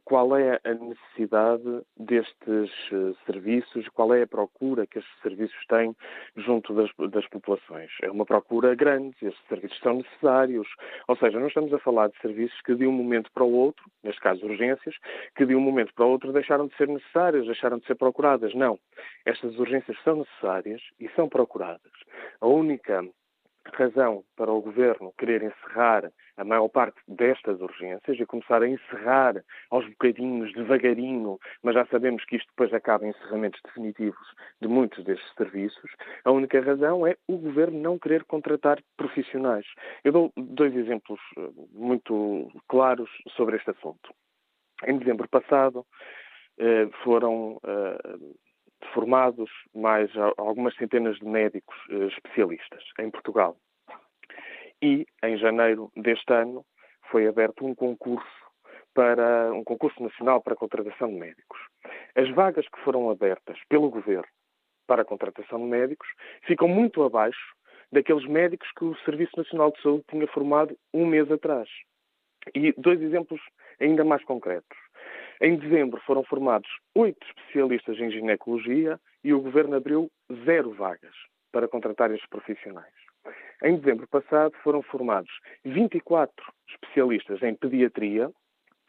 qual é a necessidade destes eh, serviços, qual é a procura que estes serviços têm junto das, das, populações. É uma procura grande, estes serviços são necessários, ou seja, não estamos a falar de serviços que de um momento para o outro, neste caso urgências, que de um momento para o outro deixaram de ser necessárias, deixaram de ser procuradas. Não. Estas urgências são necessárias e são procuradas. A única razão para o Governo querer encerrar a maior parte destas urgências e começar a encerrar aos bocadinhos, devagarinho, mas já sabemos que isto depois acaba em encerramentos definitivos de muitos destes serviços, a única razão é o Governo não querer contratar profissionais. Eu dou dois exemplos eh, muito claros sobre este assunto. Em dezembro passado eh, foram eh, formados mais algumas centenas de médicos eh, especialistas em Portugal. E em janeiro deste ano foi aberto um concurso para um concurso nacional para a contratação de médicos. As vagas que foram abertas pelo governo para a contratação de médicos ficam muito abaixo daqueles médicos que o Serviço Nacional de Saúde tinha formado um mês atrás. E dois exemplos ainda mais concretos. Em dezembro foram formados oito especialistas em ginecologia e o governo abriu zero vagas para contratar estes profissionais. Em dezembro passado foram formados 24 especialistas em pediatria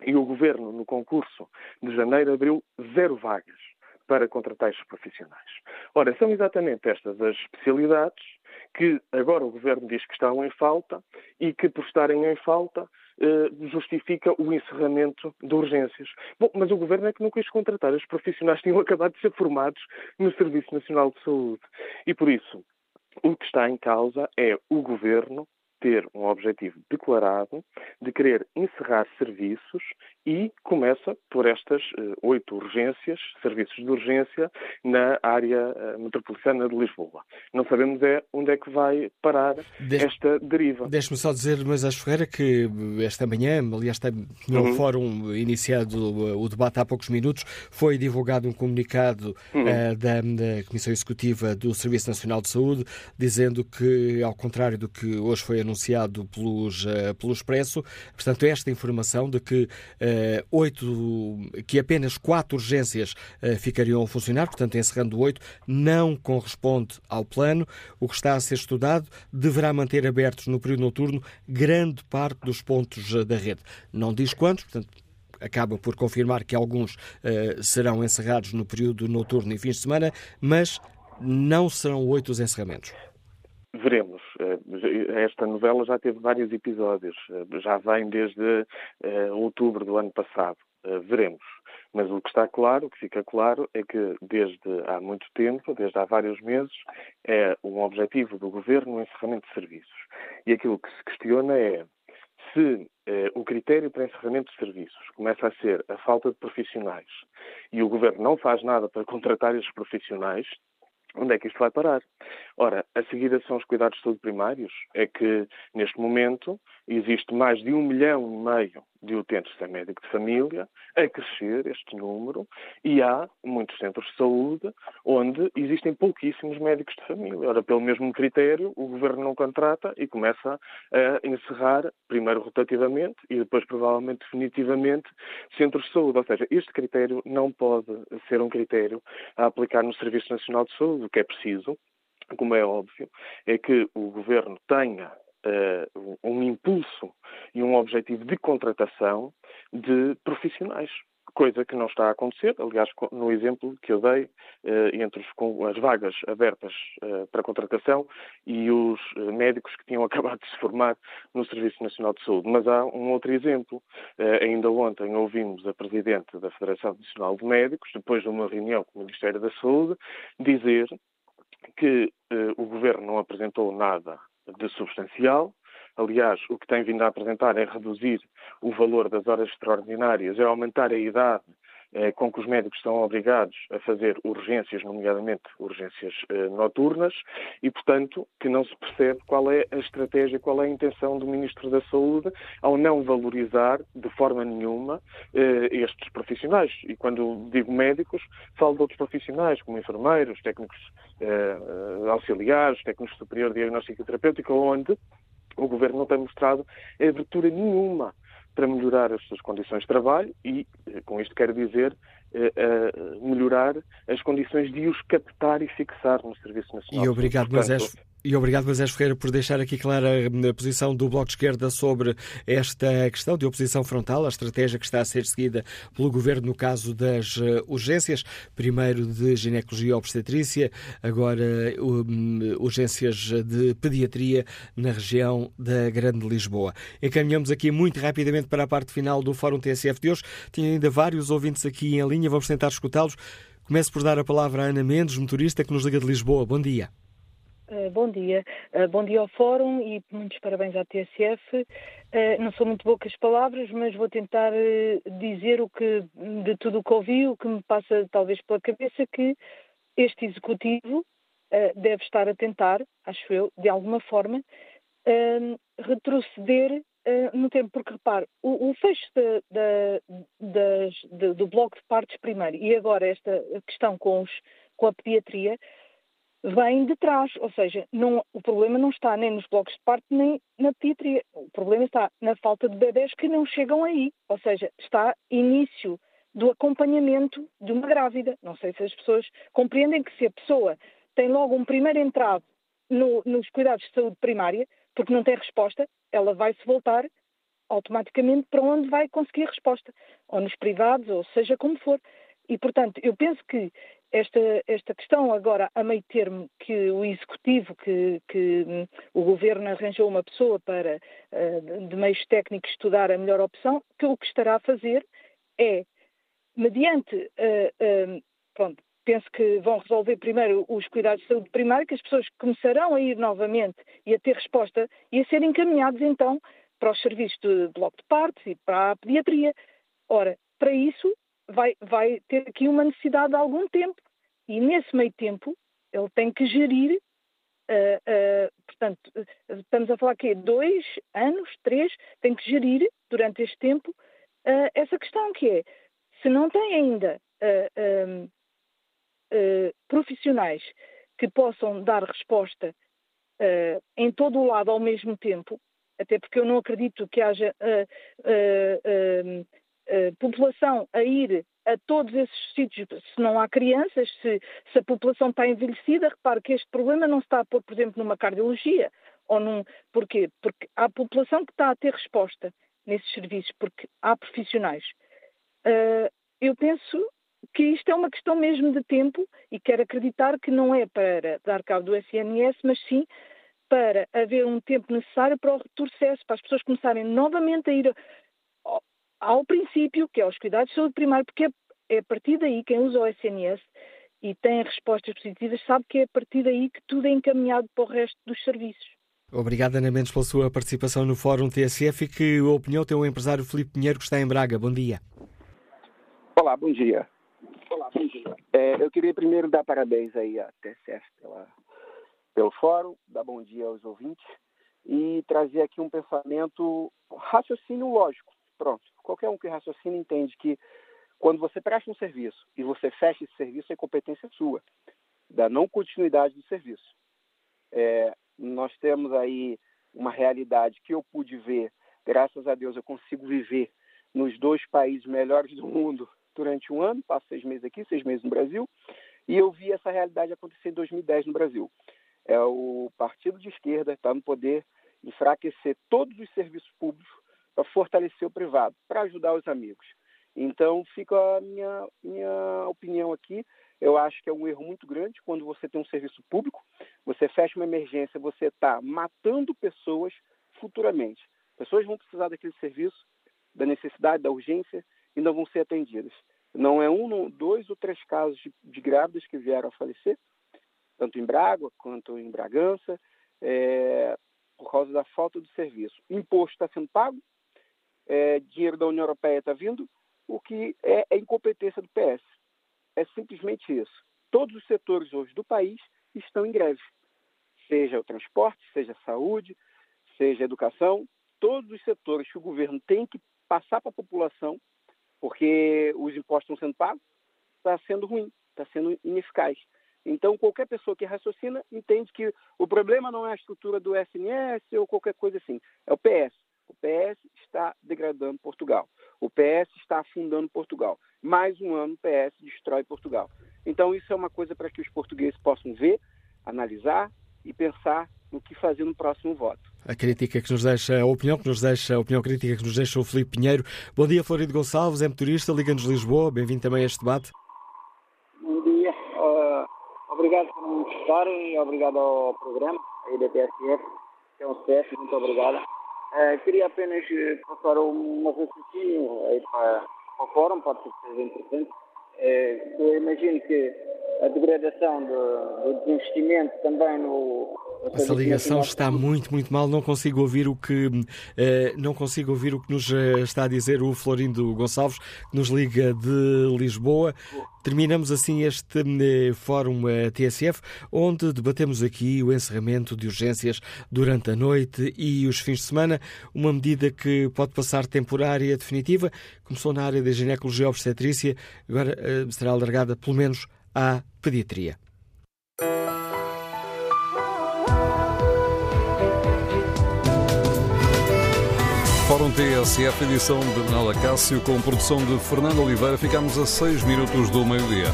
e o governo, no concurso de janeiro, abriu zero vagas para contratar estes profissionais. Ora, são exatamente estas as especialidades que agora o governo diz que estão em falta e que, por estarem em falta, justifica o encerramento de urgências. Bom, mas o Governo é que não quis contratar os profissionais tinham [laughs] acabado de ser formados no Serviço Nacional de Saúde. E por isso, o que está em causa é o Governo ter um objetivo declarado de querer encerrar serviços e começa por estas uh, oito urgências, serviços de urgência, na área uh, metropolitana de Lisboa. Não sabemos é onde é que vai parar esta deriva. Deixe-me só dizer, mas acho Ferreira, que esta manhã, aliás, no uhum. fórum iniciado uh, o debate há poucos minutos, foi divulgado um comunicado uhum. da, da Comissão Executiva do Serviço Nacional de Saúde, dizendo que, ao contrário do que hoje foi anunciado, anunciado pelos, uh, pelo Expresso. Portanto, esta informação de que, uh, oito, que apenas quatro urgências uh, ficariam a funcionar, portanto, encerrando oito, não corresponde ao plano. O que está a ser estudado deverá manter abertos no período noturno grande parte dos pontos da rede. Não diz quantos, portanto, acaba por confirmar que alguns uh, serão encerrados no período noturno e fins de semana, mas não serão oito os encerramentos. Veremos. Eh, esta novela já teve vários episódios, eh, já vem desde outubro do ano passado. Veremos. Mas o que está claro, o que fica claro, é que desde há muito tempo, desde há vários meses, é um objetivo do governo o encerramento de serviços. E aquilo que se questiona é se eh, o critério para encerramento de serviços começa a ser a falta de profissionais e o governo não faz nada para [laughs] contratar esses profissionais, onde é que isto vai parar? Ora, a seguida são os cuidados de saúde primários. É que, neste momento, existe mais de um milhão e meio de utentes sem médico de família, a crescer este número, e há muitos centros de saúde onde existem pouquíssimos médicos de família. Ora, pelo mesmo critério, o governo não contrata e começa a encerrar, primeiro rotativamente e depois, provavelmente, definitivamente, centros de saúde. Ou seja, este critério não pode ser um critério a aplicar no Serviço Nacional de Saúde. O que é preciso como é óbvio, é que o governo tenha uh, um impulso e um objetivo de contratação de profissionais. Coisa que não está a acontecer, aliás, no exemplo que eu dei, uh, entre as vagas abertas uh, para contratação e os médicos que tinham [laughs] acabado de se formar no Serviço Nacional de Saúde. Mas há um outro exemplo. ainda ontem ouvimos a Presidente da Federação Nacional de Médicos, depois de uma reunião com o Ministério da Saúde, dizer que eh, o Governo não apresentou nada de substancial. Aliás, o que tem vindo a apresentar é reduzir o valor das horas extraordinárias, é aumentar a idade com que os médicos são obrigados a fazer urgências, nomeadamente urgências eh, noturnas, e, portanto, que não se percebe qual é a estratégia, qual é a intenção do Ministro da Saúde ao não valorizar de forma nenhuma eh, estes profissionais. E quando digo médicos, falo de outros profissionais, como enfermeiros, técnicos auxiliares, técnicos superior de diagnóstico e terapêutico, onde o Governo não tem mostrado abertura nenhuma para melhorar as suas condições de trabalho e, eh, com isto quero dizer, uh, melhorar as condições de os captar e fixar no Serviço Nacional. E obrigado, Portanto, e obrigado, Moisés Ferreira, por deixar aqui clara a posição do Bloco de Esquerda sobre esta questão de oposição frontal, a estratégia que está a ser seguida pelo Governo no caso das eh, urgências, primeiro de ginecologia e obstetrícia, agora um, urgências de pediatria na região da Grande Lisboa. Encaminhamos aqui muito rapidamente para a parte final do Fórum TSF de hoje. Tinha ainda vários ouvintes aqui em linha, vamos tentar escutá-los. Começo por dar a palavra a Ana Mendes, motorista que nos liga de Lisboa. Bom dia. Uh, bom dia. Uh, bom dia ao Fórum e muitos parabéns à TSF. Eh, não são muito poucas palavras, mas vou tentar dizer o que, de tudo o que ouvi, o que me passa talvez pela cabeça, que este Executivo deve estar a tentar, acho eu, de alguma forma, retroceder no tempo, porque repare, o, o fecho do bloco de partes primeiro e agora esta questão com, os, com a pediatria vem de trás, ou seja, não, o problema não está nem nos blocos de parto nem na pediatria, o problema está na falta de bebés que não chegam aí, ou seja, está início do acompanhamento de uma grávida. Não sei se as pessoas compreendem que se a pessoa tem logo um primeiro entrave no, nos cuidados de saúde primária, porque não tem resposta, ela vai se voltar automaticamente para onde vai conseguir resposta, ou nos privados, ou seja como for. E, portanto, eu penso que esta, esta questão agora a meio termo que o executivo, que, que hum, o governo arranjou uma pessoa para uh, de meios técnicos estudar a melhor opção, que o que estará a fazer é, mediante, uh, uh, pronto, penso que vão resolver primeiro os cuidados de saúde primária, que as pessoas começarão a ir novamente e a ter resposta e a serem encaminhados então para os serviços de bloco de partos e para a pediatria. Ora, para isso vai, vai ter aqui uma necessidade de algum tempo. E nesse meio tempo, ele tem que gerir, uh, uh, portanto, estamos a falar que dois anos, três, tem que gerir durante este tempo uh, essa questão que é, se não tem ainda um, profissionais que possam dar resposta em todo o lado ao mesmo tempo, até porque eu não acredito que haja população a ir a todos esses sítios, se não há crianças, se, se, a população está envelhecida, repare que este problema não se está a pôr, por exemplo, numa cardiologia. Ou num, porquê? Porque há população que está a ter resposta nesses serviços, porque há profissionais. Uh, eu penso que isto é uma questão mesmo de tempo e quero acreditar que não é para dar cabo do SNS, mas sim para haver um tempo necessário para o retrocesso, para as pessoas começarem novamente a ir ao princípio, que é os cuidados de saúde primário, porque é, é a partir daí quem usa o SNS e tem respostas positivas sabe que é a partir daí que tudo é encaminhado para o resto dos serviços. Obrigado, Ana Mendes, pela sua participação no Fórum TSF e que opinião tem o empresário Filipe Pinheiro, que está em Braga. Bom dia. Olá, bom dia. Olá, bom dia. É, eu queria primeiro dar parabéns aí à TSF pela, pelo fórum, dar bom dia aos ouvintes e trazer aqui um pensamento, raciocínio lógico. Pronto. Qualquer um que raciocina entende que quando você presta um serviço e você fecha esse serviço, é competência sua, da não continuidade do serviço. É, nós temos aí uma realidade que eu pude ver, graças a Deus eu consigo viver nos dois países melhores do mundo durante um ano, passo seis meses aqui, seis meses no Brasil, e eu vi essa realidade acontecer em 2010 no Brasil. É o partido de esquerda está no poder enfraquecer todos os serviços públicos para fortalecer o privado, para ajudar os amigos. Então, fica a minha, minha opinião aqui. Eu acho que é um erro muito grande quando você tem um serviço público, você fecha uma emergência, você está matando pessoas futuramente. Pessoas vão precisar daquele serviço, da necessidade, da urgência, e não vão ser atendidas. Não é um, dois ou três casos de, de grávidas que vieram a falecer, tanto em Braga quanto em Bragança, é, por causa da falta de serviço. Imposto está sendo pago, é, dinheiro da União Europeia está vindo, o que é, é incompetência do PS. É simplesmente isso. Todos os setores hoje do país estão em greve. Seja o transporte, seja a saúde, seja a educação, todos os setores que o governo tem que passar para a população, porque os impostos estão sendo pagos, está sendo ruim, está sendo ineficaz. Então, qualquer pessoa que raciocina entende que o problema não é a estrutura do SNS ou qualquer coisa assim, é o PS. O PS está degradando Portugal. O PS está afundando Portugal. Mais um ano o PS destrói Portugal. Então, isso é uma coisa para que os portugueses possam ver, analisar e pensar no que fazer no próximo voto. A crítica que nos deixa, a opinião que nos deixa, a opinião crítica que nos deixa o Filipe Pinheiro. Bom dia, Florido Gonçalves, é motorista, Liga-nos Lisboa. Bem-vindo também a este debate. Bom dia. Uh, obrigado por me escutarem e obrigado ao programa aí da TSF, que é um sucesso. Muito obrigado. Uh, queria apenas passar uma raciocínio aí para, para o fórum, pode ser interessante. Uh, eu imagino que a degradação do, do desinvestimento também no. Essa ligação está muito, muito mal. Não consigo ouvir o que eh, não consigo ouvir o que nos eh, está a dizer o Florindo Gonçalves, que nos liga de Lisboa. Terminamos assim este eh, fórum eh, TSF, onde debatemos aqui o encerramento de urgências durante a noite e os fins de semana, uma medida que pode passar temporária definitiva. Começou na área da ginecologia obstetrícia, agora será alargada pelo menos à pediatria. Fórum TSF, edição de Manuela Cássio, com produção de Fernando Oliveira. Ficamos a 6 minutos do meio-dia.